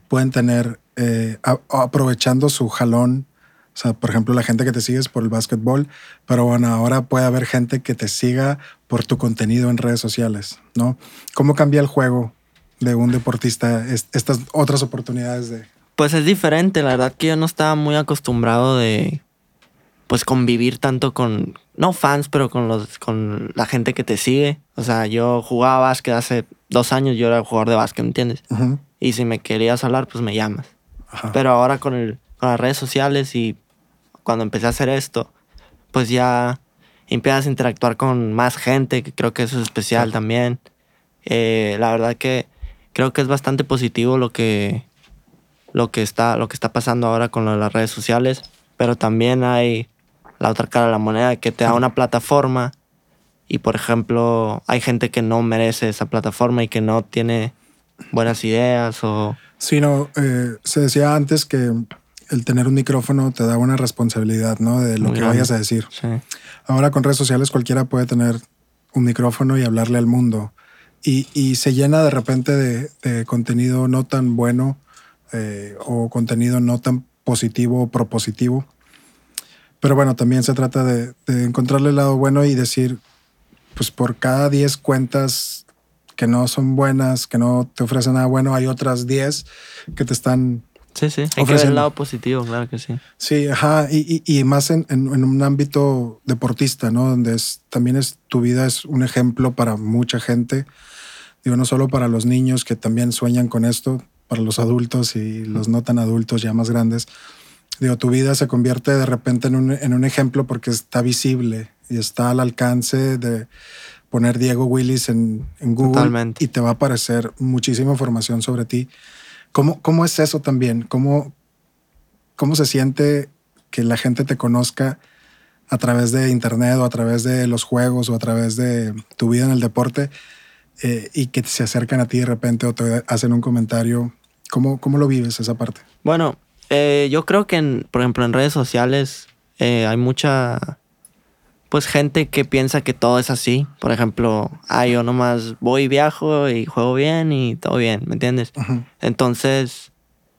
S1: pueden tener, eh, a- aprovechando su jalón, o sea, por ejemplo, la gente que te sigue es por el básquetbol, pero bueno, ahora puede haber gente que te siga por tu contenido en redes sociales, ¿no? ¿Cómo cambia el juego de un deportista es- estas otras oportunidades de...
S2: Pues es diferente, la verdad que yo no estaba muy acostumbrado de pues convivir tanto con no fans, pero con los con la gente que te sigue. O sea, yo jugaba básquet hace dos años, yo era jugador de básquet, ¿me entiendes? Y si me querías hablar, pues me llamas.
S1: ajá.
S2: Pero ahora con, el, con las redes sociales y cuando empecé a hacer esto, pues ya empiezas a interactuar con más gente, que creo que eso es especial también. Eh, la verdad que creo que es bastante positivo lo que, lo que, está, lo que está pasando ahora con lo de las redes sociales, pero también hay la otra cara de la moneda que te da una plataforma y por ejemplo hay gente que no merece esa plataforma y que no tiene buenas ideas o...
S1: Sí, no, eh, se decía antes que el tener un micrófono te da una responsabilidad, ¿no? De lo
S2: Muy
S1: que
S2: grande.
S1: vayas a decir.
S2: Sí.
S1: Ahora con redes sociales cualquiera puede tener un micrófono y hablarle al mundo. Y, y se llena de repente de, de contenido no tan bueno eh, o contenido no tan positivo o propositivo. Pero bueno, también se trata de, de encontrarle el lado bueno y decir, pues por cada 10 cuentas que no son buenas, que no te ofrecen nada bueno, hay otras 10 que te están
S2: Sí, sí. Hay que ver el lado positivo, claro que sí.
S1: Sí, ajá, y, y- y más en, en- en un ámbito deportista, ¿no? Donde es, también es, tu vida es un ejemplo para mucha gente. Digo, no solo para los niños que también sueñan con esto, para los adultos y los no tan adultos ya más grandes. Digo, tu vida se convierte de repente en un, en un ejemplo porque está visible y está al alcance de poner Diego Willis en, en Google
S2: Totalmente.
S1: y te va a aparecer muchísima información sobre ti. ¿Cómo, cómo es eso también? ¿Cómo, ¿Cómo se siente que la gente te conozca a través de internet o a través de los juegos o a través de tu vida en el deporte eh, y que se acercan a ti de repente o te hacen un comentario? ¿Cómo, cómo lo vives esa parte?
S2: Bueno, Eh, yo creo que, en, por ejemplo, en redes sociales eh, hay mucha, pues, gente que piensa que todo es así. Por ejemplo, ah, yo nomás voy, viajo y juego bien y todo bien, ¿me entiendes? Entonces,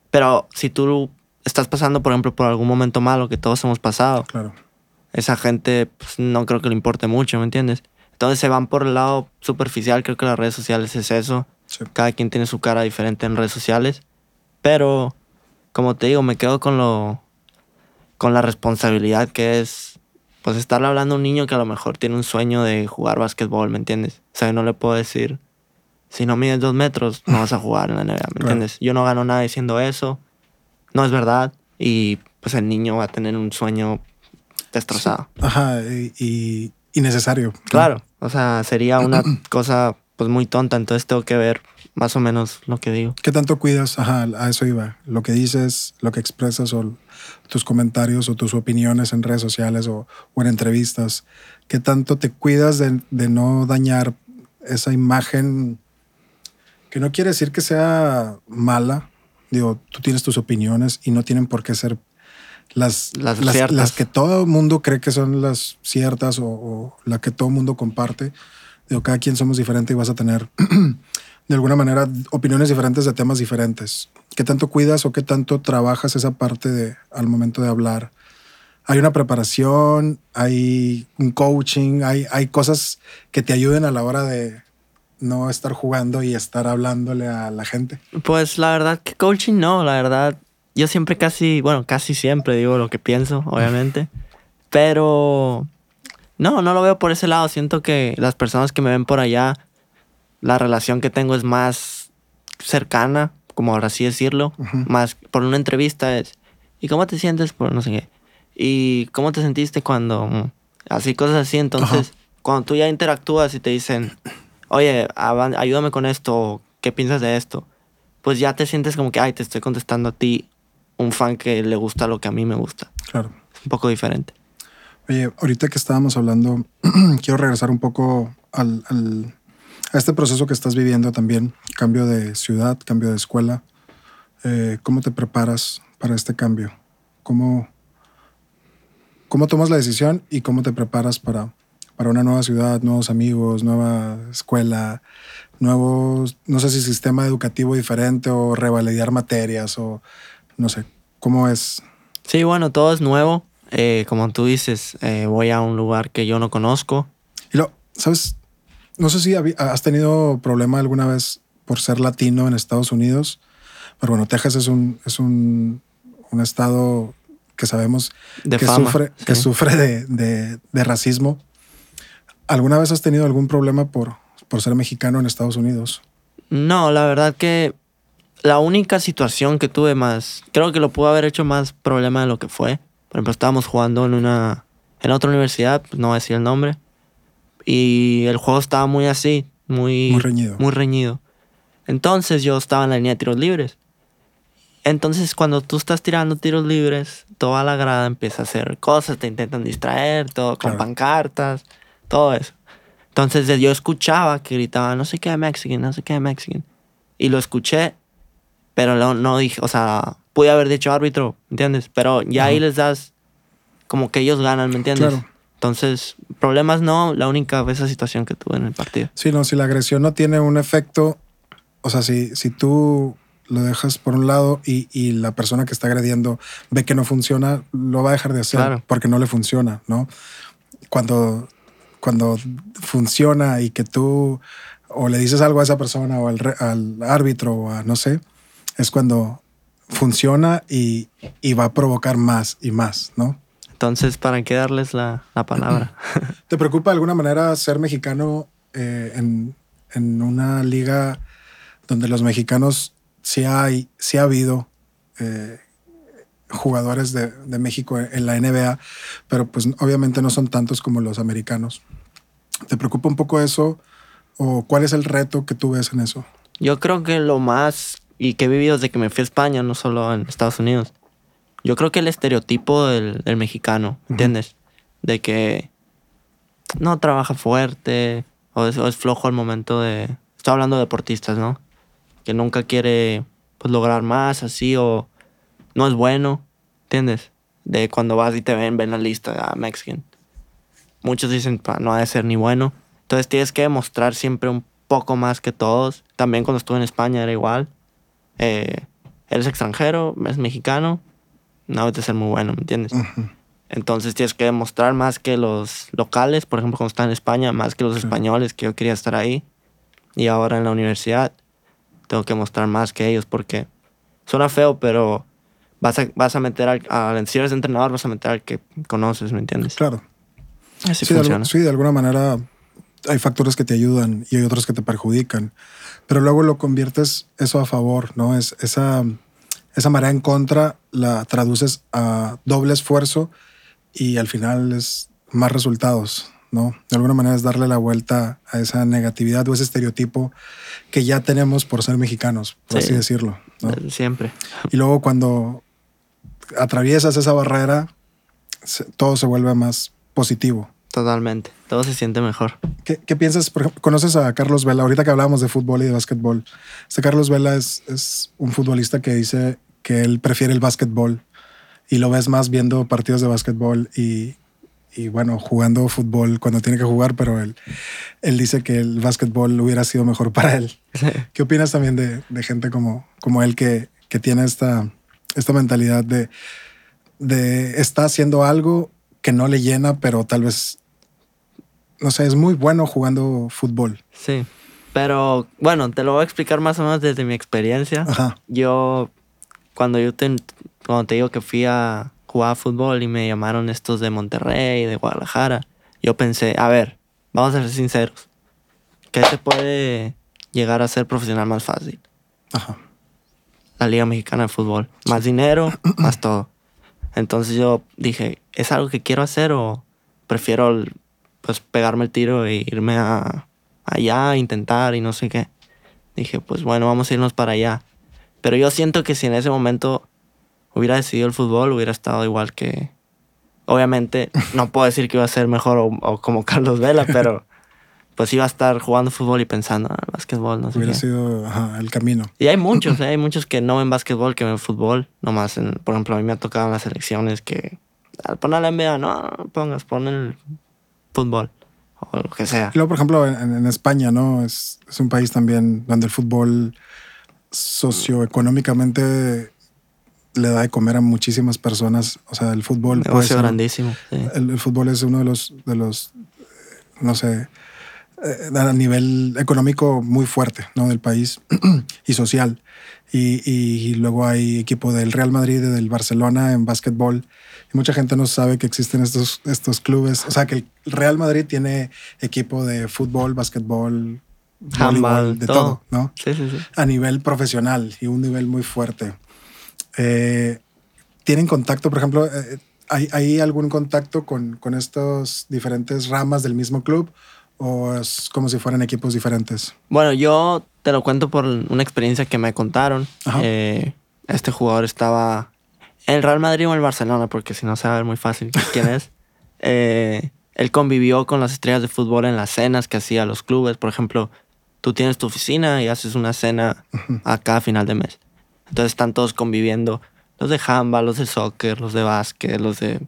S2: pero si tú estás pasando, por ejemplo, por algún momento malo que todos hemos pasado,
S1: Claro.
S2: esa gente pues, no creo que le importe mucho, ¿me entiendes? Entonces se van por el lado superficial, creo que las redes sociales es eso.
S1: Sí.
S2: Cada quien tiene su cara diferente en redes sociales. Pero, como te digo, me quedo con lo. con la responsabilidad que es. Pues estarle hablando a un niño que a lo mejor tiene un sueño de jugar básquetbol, ¿me entiendes? O sea, no le puedo decir. Si no mides dos metros, no vas a jugar en la NBA, ¿me
S1: Claro.
S2: entiendes? Yo no gano nada diciendo eso. No es verdad. Y pues el niño va a tener un sueño destrozado.
S1: Ajá, y, y innecesario.
S2: Claro, o sea, sería una cosa pues muy tonta, entonces tengo que ver más o menos lo que digo.
S1: ¿Qué tanto cuidas? Ajá, a eso iba. Lo que dices, lo que expresas o tus comentarios o tus opiniones en redes sociales o, o en entrevistas. ¿Qué tanto te cuidas de, de no dañar esa imagen que no quiere decir que sea mala? Digo, tú tienes tus opiniones y no tienen por qué ser las,
S2: Las
S1: las, que todo el mundo cree que son las ciertas o, o la que todo el mundo comparte. Digo, cada quien somos diferentes y vas a tener de alguna manera opiniones diferentes de temas diferentes. ¿Qué tanto cuidas o qué tanto trabajas esa parte de al momento de hablar? Hay una preparación, hay un coaching, hay, hay cosas que te ayuden a la hora de no estar jugando y estar hablándole a la gente.
S2: Pues la verdad que coaching no, la verdad, yo siempre casi, bueno, casi siempre digo lo que pienso, obviamente, pero no, no lo veo por ese lado, siento que las personas que me ven por allá, la relación que tengo es más cercana, como ahora así decirlo, más por una entrevista es, ¿y cómo te sientes por no sé qué? ¿Y cómo te sentiste cuando... Así, cosas así, entonces, cuando tú ya interactúas y te dicen, oye, ayúdame con esto, ¿qué piensas de esto? Pues ya te sientes como que, ay, te estoy contestando a ti, un fan que le gusta lo que a mí me gusta.
S1: Claro.
S2: Es un poco diferente.
S1: Oye, ahorita que estábamos hablando, quiero regresar un poco al, al- a este proceso que estás viviendo también, cambio de ciudad, cambio de escuela. Eh, ¿Cómo te preparas para este cambio? ¿Cómo, ¿Cómo tomas la decisión y cómo te preparas para, para una nueva ciudad, nuevos amigos, nueva escuela, nuevos, no sé si sistema educativo diferente o revalidar materias o no sé, ¿cómo es?
S2: Sí, bueno, todo es nuevo. Eh, como tú dices, eh, voy a un lugar que yo no conozco.
S1: Y lo, ¿sabes? No sé si has tenido problema alguna vez por ser latino en Estados Unidos, pero bueno, Texas es un, es un, un estado que sabemos
S2: De
S1: que
S2: fama,
S1: sufre, que
S2: sí.
S1: sufre de, de- de racismo. ¿Alguna vez has tenido algún problema por, por ser mexicano en Estados Unidos?
S2: No, la verdad que la única situación que tuve más, creo que lo pudo haber hecho más problema de lo que fue. Por ejemplo, estábamos jugando en una, en otra universidad, pues no voy a decir el nombre, y el juego estaba muy así, muy,
S1: Muy reñido.
S2: muy reñido. Entonces yo estaba en la línea de tiros libres. Entonces cuando tú estás tirando tiros libres, toda la grada empieza a hacer cosas, te intentan distraer, todo con pancartas, todo eso. Entonces yo escuchaba que gritaban, no sé qué Mexican, no sé qué Mexican. Y lo escuché, pero no, no dije, o sea, pude haber dicho árbitro, ¿entiendes? Pero ya ahí
S1: Ujú.
S2: les das como que ellos ganan, ¿me entiendes?
S1: Claro.
S2: Entonces, problemas no, la única esa situación que tuve en el partido.
S1: Sí, no, si la agresión no tiene un efecto, o sea, si, si tú lo dejas por un lado y, y la persona que está agrediendo ve que no funciona, lo va a dejar de hacer
S2: Claro.
S1: porque no le funciona, ¿no? Cuando, cuando funciona y que tú o le dices algo a esa persona o al, al árbitro o a no sé, es cuando funciona y, y va a provocar más y más, ¿no?
S2: Entonces, ¿para qué darles la, la palabra?
S1: ¿Te preocupa de alguna manera ser mexicano eh, en, en una liga donde los mexicanos sí hay, sí ha habido eh, jugadores de, de México en la NBA, pero pues obviamente no son tantos como los americanos. ¿Te preocupa un poco eso? ¿O cuál es el reto que tú ves en eso?
S2: Yo creo que lo más, y que he vivido desde que me fui a España, no solo en Estados Unidos, yo creo que el estereotipo del, del mexicano, ¿entiendes? De que no trabaja fuerte, o es, o es flojo al momento de... Estoy hablando de deportistas, ¿no? Que nunca quiere pues, lograr más, así, o no es bueno, ¿entiendes? De cuando vas y te ven, ven la lista, ah, Mexican. Muchos dicen, "Pa, no ha de ser ni bueno. Entonces tienes que demostrar siempre un poco más que todos. También cuando estuve en España era igual. Eh, eres extranjero, eres mexicano, no debes de ser muy bueno, ¿me entiendes? Entonces tienes que demostrar más que los locales, por ejemplo, cuando estaba en España, más que los españoles, que yo quería estar ahí. Y ahora en la universidad tengo que mostrar más que ellos porque suena feo, pero vas a, vas a meter al, al si eres entrenador, vas a meter al que conoces, ¿me entiendes?
S1: Claro.
S2: Así
S1: Sí de,
S2: funciona.
S1: algu- sí, de alguna manera hay factores que te ayudan y hay otros que te perjudican. Pero luego lo conviertes eso a favor, ¿no? Es esa, esa marea en contra la traduces a doble esfuerzo y al final es más resultados, ¿no? De alguna manera es darle la vuelta a esa negatividad o ese estereotipo que ya tenemos por ser mexicanos, por
S2: Sí.
S1: así decirlo. ¿no?
S2: Desde Siempre.
S1: Y luego cuando atraviesas esa barrera, todo se vuelve más positivo.
S2: Totalmente. Todo se siente mejor.
S1: ¿Qué, qué piensas? Por ejemplo, conoces a Carlos Vela. Ahorita que hablábamos de fútbol y de básquetbol. Este Carlos Vela es, es un futbolista que dice que él prefiere el básquetbol y lo ves más viendo partidos de básquetbol y, y bueno, jugando fútbol cuando tiene que jugar, pero él, él dice que el básquetbol hubiera sido mejor para él. ¿Qué opinas también de, de gente como, como él que, que tiene esta, esta mentalidad de, de está haciendo algo que no le llena, pero tal vez, no sé, es muy bueno jugando fútbol?
S2: Sí. Pero bueno, te lo voy a explicar más o menos desde mi experiencia.
S1: Ajá.
S2: Yo, cuando yo te, cuando te digo que fui a jugar fútbol y me llamaron estos de Monterrey, de Guadalajara, yo pensé, a ver, vamos a ser sinceros, ¿qué te puede llegar a ser profesional más fácil?
S1: Ajá.
S2: La Liga Mexicana de Fútbol. Más dinero, más todo. Entonces yo dije, ¿es algo que quiero hacer o prefiero pues pegarme el tiro e irme a allá a intentar y no sé qué? Dije, pues bueno, vamos a irnos para allá. Pero yo siento que si en ese momento hubiera decidido el fútbol, hubiera estado igual que... Obviamente, no puedo decir que iba a ser mejor o, o como Carlos Vela, pero pues iba a estar jugando fútbol y pensando, ah, básquetbol, no sé
S1: Hubiera
S2: qué.
S1: sido ajá, el camino.
S2: Y hay muchos, ¿eh? hay muchos que no ven básquetbol, que ven fútbol. Nomás, en, por ejemplo, a mí me ha tocado en las elecciones que al poner la NBA, no, no pongas, pon el fútbol o lo que sea.
S1: Y luego, por ejemplo, en, en España, ¿no? Es, es un país también donde el fútbol socioeconómicamente le da de comer a muchísimas personas. O sea, el fútbol...
S2: Negocio grandísimo. sí.
S1: el, el fútbol es uno de los, de los no sé, a nivel económico muy fuerte ¿no? del país y social. Y, y luego hay equipo del Real Madrid y del Barcelona en básquetbol. Y mucha gente no sabe que existen estos, estos clubes. O sea, que el Real Madrid tiene equipo de fútbol, básquetbol,
S2: Handball,
S1: de
S2: todo.
S1: todo, ¿no?
S2: Sí, sí, sí.
S1: a nivel profesional y un nivel muy fuerte. Eh, ¿Tienen contacto, por ejemplo, eh, ¿hay, hay algún contacto con, con estas diferentes ramas del mismo club o es como si fueran equipos diferentes?
S2: Bueno, yo te lo cuento por una experiencia que me contaron. Eh, este jugador estaba en el Real Madrid o en el Barcelona, porque si no se va a ver muy fácil quién es. Eh, él convivió con las estrellas de fútbol en las cenas que hacía los clubes. Por ejemplo, tú tienes tu oficina y haces una cena a cada final de mes. Entonces están todos conviviendo. Los de handball, los de soccer, los de básquet, los de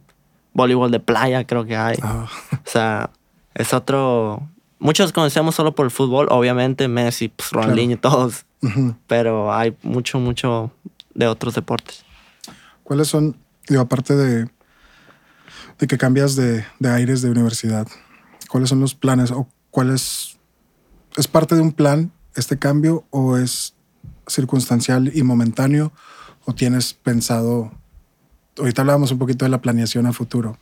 S2: voleibol de playa creo que hay.
S1: Ah,
S2: O sea, es otro... Muchos conocemos solo por el fútbol, obviamente Messi, pues, Ronaldinho, todos.
S1: ujú.
S2: Pero hay mucho, mucho de otros deportes.
S1: ¿Cuáles son, digo, aparte de, de que cambias de, de aires de universidad, cuáles son los planes o cuáles... ¿Es parte de un plan este cambio o es circunstancial y momentáneo o tienes pensado... Ahorita hablábamos un poquito de la planeación a futuro.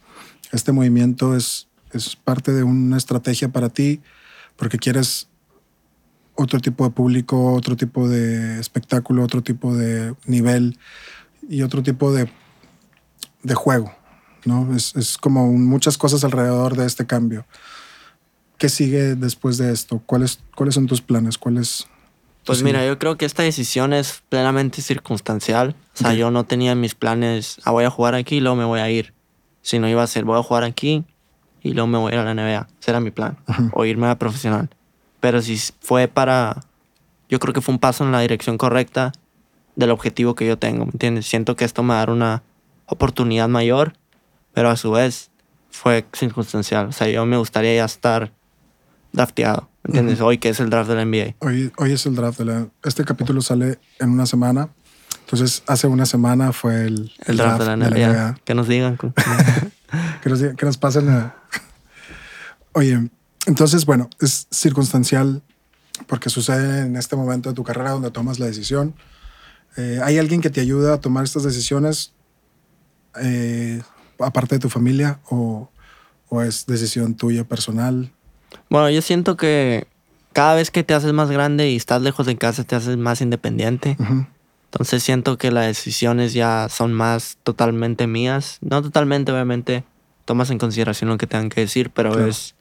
S1: Este movimiento es, es parte de una estrategia para ti porque quieres otro tipo de público, otro tipo de espectáculo, otro tipo de nivel y otro tipo de, de juego, ¿no? Es, es como muchas cosas alrededor de este cambio. ¿Qué sigue después de esto? ¿Cuáles, cuáles son tus planes? ¿Cuáles?
S2: Pues
S1: Sí.
S2: mira, yo creo que esta decisión es plenamente circunstancial. O sea,
S1: Ok.
S2: yo no tenía en mis planes, ah, voy a jugar aquí y luego me voy a ir. Sino iba a ser, voy a jugar aquí y luego me voy a ir a la NBA. Ese era mi plan.
S1: Ujú.
S2: O irme a profesional. Pero si fue para... Yo creo que fue un paso en la dirección correcta. del objetivo que yo tengo, ¿me entiendes? Siento que esto me va a dar una oportunidad mayor, pero a su vez fue circunstancial. O sea, yo me gustaría ya estar drafteado, ¿me entiendes? Hoy que es el draft de la NBA.
S1: Hoy, hoy es el draft de la... Este capítulo sale en una semana. Entonces, hace una semana fue el,
S2: El draft, de la NBA. Que nos digan.
S1: que, nos, digan- que nos pasen a... Oye, entonces, bueno, es circunstancial porque sucede en este momento de tu carrera donde tomas la decisión. Eh, ¿Hay alguien que te ayuda a tomar estas decisiones eh, aparte de tu familia o, o es decisión tuya personal?
S2: Bueno, yo siento que cada vez que te haces más grande y estás lejos de casa, te haces más independiente.
S1: Ujú.
S2: Entonces siento que las decisiones ya son más totalmente mías. No totalmente, obviamente, tomas en consideración lo que tengan que decir, pero
S1: Claro.
S2: es...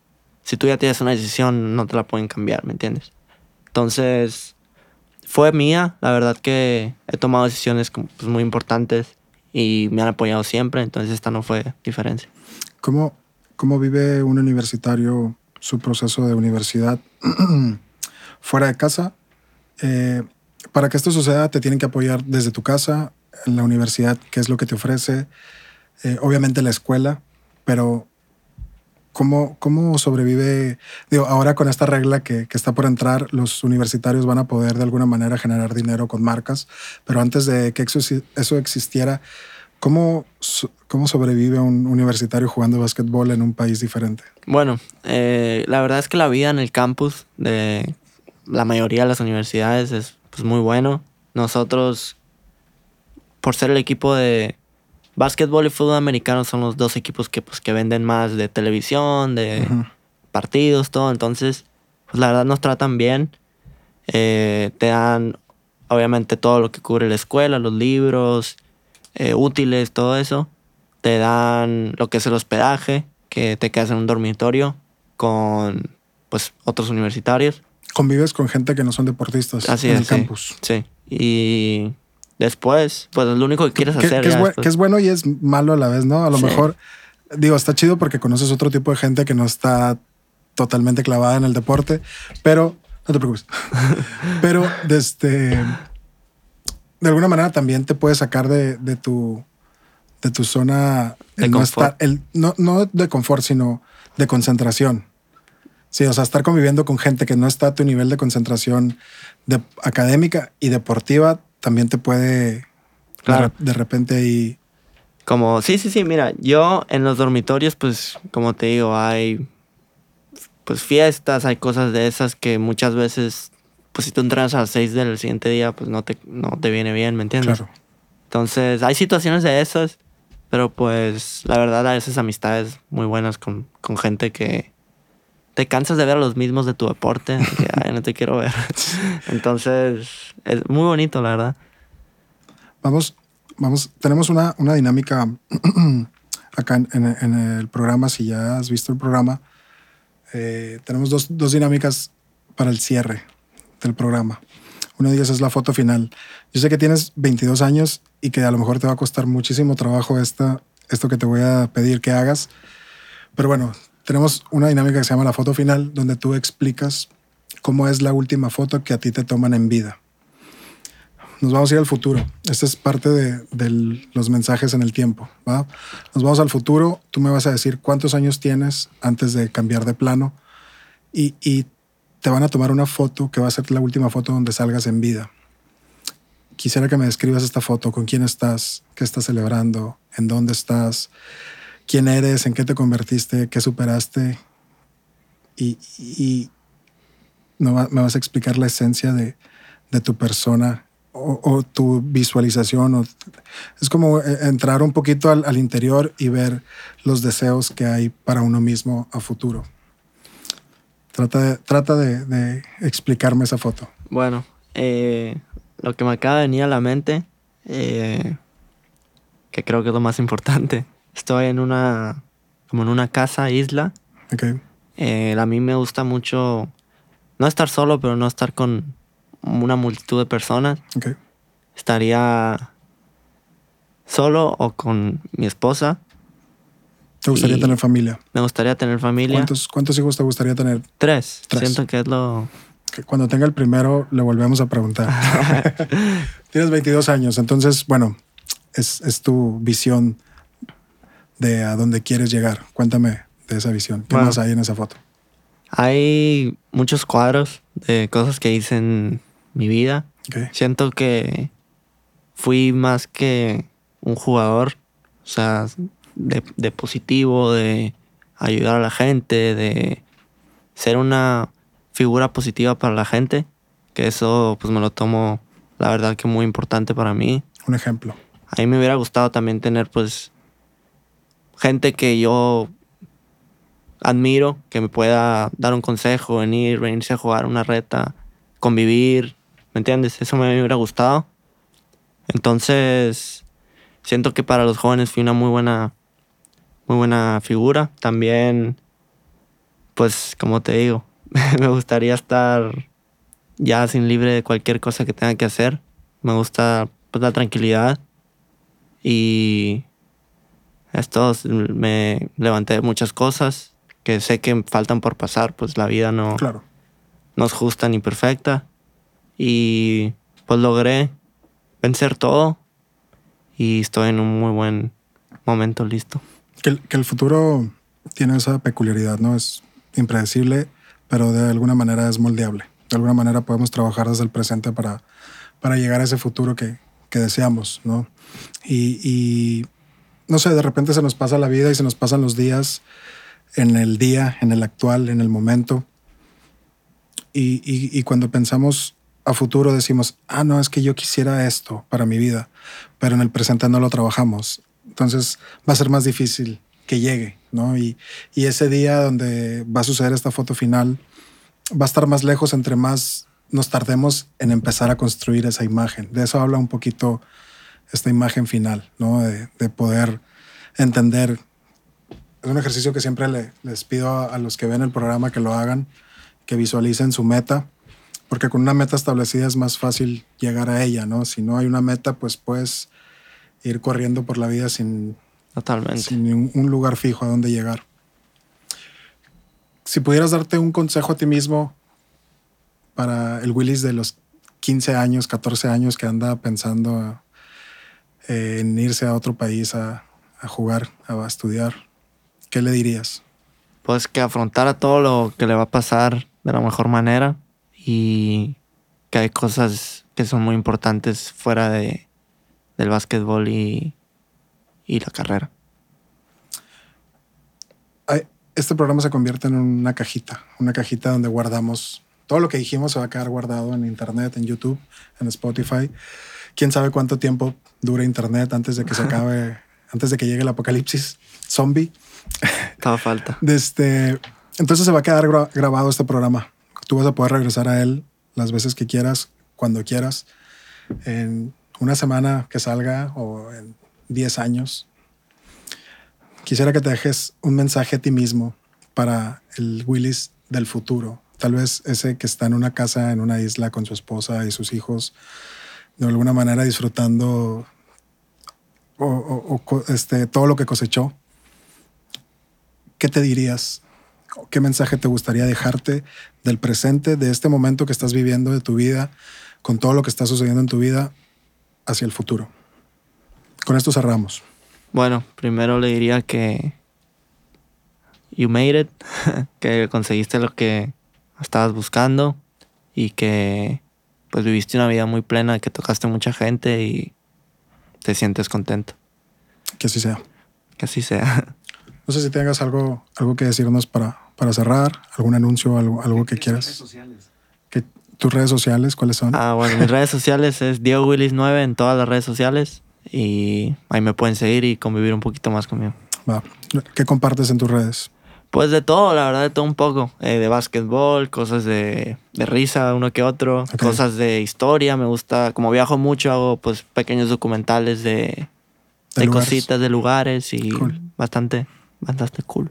S2: Si tú ya tienes una decisión, no te la pueden cambiar, ¿me entiendes? Entonces, fue mía. La verdad que he tomado decisiones pues, muy importantes y me han apoyado siempre, entonces esta no fue diferencia.
S1: ¿Cómo, ¿Cómo vive un universitario su proceso de universidad fuera de casa? Eh, para que esto suceda, te tienen que apoyar desde tu casa, en la universidad, qué es lo que te ofrece, eh, obviamente la escuela, pero ¿cómo, ¿cómo sobrevive? Digo, ahora con esta regla que, que está por entrar, los universitarios van a poder de alguna manera generar dinero con marcas, pero antes de que eso, eso existiera, ¿Cómo, ¿Cómo sobrevive un universitario jugando básquetbol en un país diferente?
S2: Bueno, eh, la verdad es que la vida en el campus de la mayoría de las universidades es pues, muy bueno. Nosotros, por ser el equipo de básquetbol y fútbol americano, son los dos equipos que, pues, que venden más de televisión, de partidos, todo. Entonces, pues la verdad nos tratan bien. Eh, te dan, obviamente, todo lo que cubre la escuela, los libros, eh, útiles, todo eso. Te dan lo que es el hospedaje, que te quedas en un dormitorio con pues otros universitarios.
S1: Convives con gente que no son deportistas
S2: Así
S1: en
S2: es,
S1: el
S2: sí.
S1: campus.
S2: Sí. Y después, pues lo único que quieres
S1: Que,
S2: hacer
S1: que es que es bueno y es malo a la vez, ¿no? A lo
S2: Sí.
S1: mejor, digo, está chido porque conoces otro tipo de gente que no está totalmente clavada en el deporte, pero no te preocupes. pero desde, de alguna manera también te puede sacar de, de tu de tu zona
S2: De
S1: no,
S2: confort.
S1: estar, el, no, no de confort, sino de concentración. Sí, o sea, estar conviviendo con gente que no está a tu nivel de concentración de, académica y deportiva también te puede
S2: Claro.
S1: de, re- de repente y
S2: Como, sí, sí, sí, mira, yo en los dormitorios, pues, como te digo, hay pues fiestas, hay cosas de esas que muchas veces, pues si tú entras a las 6 del siguiente día, pues no te, no te viene bien, ¿me entiendes?
S1: claro.
S2: Entonces, hay situaciones de esas, pero pues la verdad a veces amistades muy buenas con, con gente que te cansas de ver a los mismos de tu deporte, que ay, no te quiero ver. Entonces, es muy bonito, la verdad.
S1: Vamos, vamos, tenemos una, una dinámica acá en, en- en el programa, si ya has visto el programa, eh, tenemos dos, dos dinámicas para el cierre del programa. Una de ellas es la foto final. Yo sé que tienes 22 años y que a lo mejor te va a costar muchísimo trabajo esta, esto que te voy a pedir que hagas, pero bueno, tenemos una dinámica que se llama la foto final, donde tú explicas cómo es la última foto que a ti te toman en vida. Nos vamos a ir al futuro. Esta es parte de, de los mensajes en el tiempo. ¿va? Nos vamos al futuro. Tú me vas a decir cuántos años tienes antes de cambiar de plano y, y te van a tomar una foto que va a ser la última foto donde salgas en vida. Quisiera que me describas esta foto, con quién estás, qué estás celebrando, en dónde estás, quién eres, en qué te convertiste, qué superaste y, y me, va- me vas a explicar la esencia de, de tu persona o, o tu visualización. o- es como eh, entrar un poquito al, al interior y ver los deseos que hay para uno mismo a futuro. Trata de, trata de, de explicarme esa foto.
S2: Bueno, eh, lo que me acaba de venir a la mente, eh, que creo que es lo más importante, estoy en una, como en una casa, isla.
S1: ¿ok?
S2: Eh, a mí me gusta mucho no estar solo, pero no estar con una multitud de personas.
S1: ¿ok?
S2: Estaría solo o con mi esposa.
S1: ¿Te gustaría tener familia?
S2: Me gustaría tener familia.
S1: ¿Cuántos, ¿Cuántos hijos te gustaría tener?
S2: Tres.
S1: Tres.
S2: Siento que es lo,
S1: Cuando tenga el primero, le volvemos a preguntar. Tienes 22 años, entonces, bueno, es, es, tu visión de a dónde quieres llegar. Cuéntame de esa visión. ¿Qué más hay en esa foto?
S2: Hay muchos cuadros de cosas que hice en mi vida. Siento que fui más que un jugador, o sea, de, de positivo, de ayudar a la gente, de ser una figura positiva para la gente, que eso pues me lo tomo la verdad que muy importante para mí.
S1: Un ejemplo.
S2: A mí me hubiera gustado también tener pues gente que yo admiro, que me pueda dar un consejo, venir, venirse a jugar una reta, convivir, ¿me entiendes? Eso me hubiera gustado. Entonces, siento que para los jóvenes fui una muy buena muy buena figura. También pues como te digo, me gustaría estar ya sin libre de cualquier cosa que tenga que hacer. Me gusta pues, la tranquilidad y esto me levanté de muchas cosas que sé que faltan por pasar, pues la vida no,
S1: claro.
S2: no es justa ni perfecta. Y pues logré vencer todo y estoy en un muy buen momento listo.
S1: Que que el futuro tiene esa peculiaridad, ¿no? Es impredecible, pero de alguna manera es moldeable. De alguna manera podemos trabajar desde el presente para, para llegar a ese futuro que, que deseamos, ¿no? Y, y, no sé, de repente se nos pasa la vida y se nos pasan los días en el día, en el actual, en el momento. Y, cuando pensamos a futuro decimos, ah, no, es que yo quisiera esto para mi vida, pero en el presente no lo trabajamos. Entonces va a ser más difícil que llegue, ¿no? Y, y ese día donde va a suceder esta foto final va a estar más lejos entre más nos tardemos en empezar a construir esa imagen. De eso habla un poquito esta imagen final, ¿no? De, de poder entender. Es un ejercicio que siempre le, les pido a, a, los que ven el programa que lo hagan, que visualicen su meta, porque con una meta establecida es más fácil llegar a ella, ¿no? Si no hay una meta, pues puedes ir corriendo por la vida sin,
S2: Totalmente.
S1: Sin un lugar fijo a donde llegar. Si pudieras darte un consejo a ti mismo para el Willis de los 15 años, 14 años que anda pensando eh, en irse a otro país a, a jugar, a estudiar, ¿qué le dirías?
S2: Pues que afrontara todo lo que le va a pasar de la mejor manera y que hay cosas que son muy importantes fuera de, del básquetbol y, y la carrera.
S1: Este programa se convierte en una cajita, una cajita donde guardamos todo lo que dijimos se va a quedar guardado en internet, en YouTube, en Spotify. Quién sabe cuánto tiempo dura internet antes de que se acabe, antes de que llegue el apocalipsis zombie.
S2: Todo falta.
S1: Desde, entonces se va a quedar grabado este programa. Tú vas a poder regresar a él las veces que quieras, cuando quieras, en una semana que salga o en 10 años. Quisiera que te dejes un mensaje a ti mismo para el Willis del futuro. Tal vez ese que está en una casa, en una isla con su esposa y sus hijos, de alguna manera disfrutando o, este, todo lo que cosechó. ¿Qué te dirías? ¿Qué mensaje te gustaría dejarte del presente, de este momento que estás viviendo de tu vida, con todo lo que está sucediendo en tu vida, hacia el futuro? Con esto cerramos.
S2: Bueno, primero le diría que you made it, que conseguiste lo que estabas buscando y que pues viviste una vida muy plena, que tocaste mucha gente y te sientes contento.
S1: Que así sea.
S2: Que así sea.
S1: No sé si tengas algo, algo que decirnos para, para cerrar, algún anuncio, algo, algo que quieras.
S3: Redes sociales.
S1: ¿Tus redes sociales cuáles son?
S2: Ah, bueno, mis redes sociales es Diego Willis 9 en todas las redes sociales y ahí me pueden seguir y convivir un poquito más conmigo.
S1: Va. ¿Qué compartes en tus redes?
S2: Pues de todo, la verdad, de todo un poco. Eh, de básquetbol, cosas de, de, risa, uno que otro, okay. cosas de historia. Me gusta, como viajo mucho, hago pues pequeños documentales de, de, de cositas, de lugares y cool. bastante, bastante cool.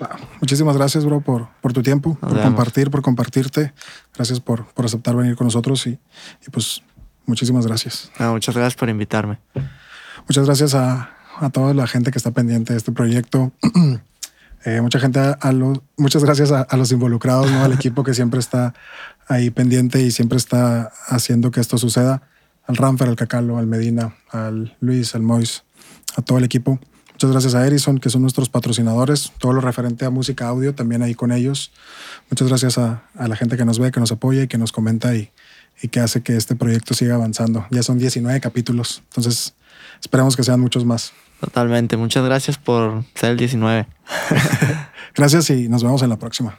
S1: Wow. Muchísimas gracias, bro, por, por tu tiempo,
S2: Nos
S1: por
S2: vemos.
S1: compartir, por compartirte. Gracias por, por aceptar venir con nosotros y, y pues muchísimas gracias.
S2: No, muchas gracias por invitarme.
S1: Muchas gracias a, a toda la gente que está pendiente de este proyecto. eh, mucha gente, a, muchas gracias a, a, los involucrados, ¿no? al equipo que siempre está ahí pendiente y siempre está haciendo que esto suceda. Al Ramfer, al Cacalo, al Medina, al Luis, al Mois, a todo el equipo. Muchas gracias a Erison, que son nuestros patrocinadores. Todo lo referente a música audio, también ahí con ellos. Muchas gracias a, la gente que nos ve, que nos apoya y que nos comenta y, y que hace que este proyecto siga avanzando. Ya son 19 capítulos, entonces esperamos que sean muchos más.
S2: Totalmente. Muchas gracias por ser el 19.
S1: gracias y nos vemos en la próxima.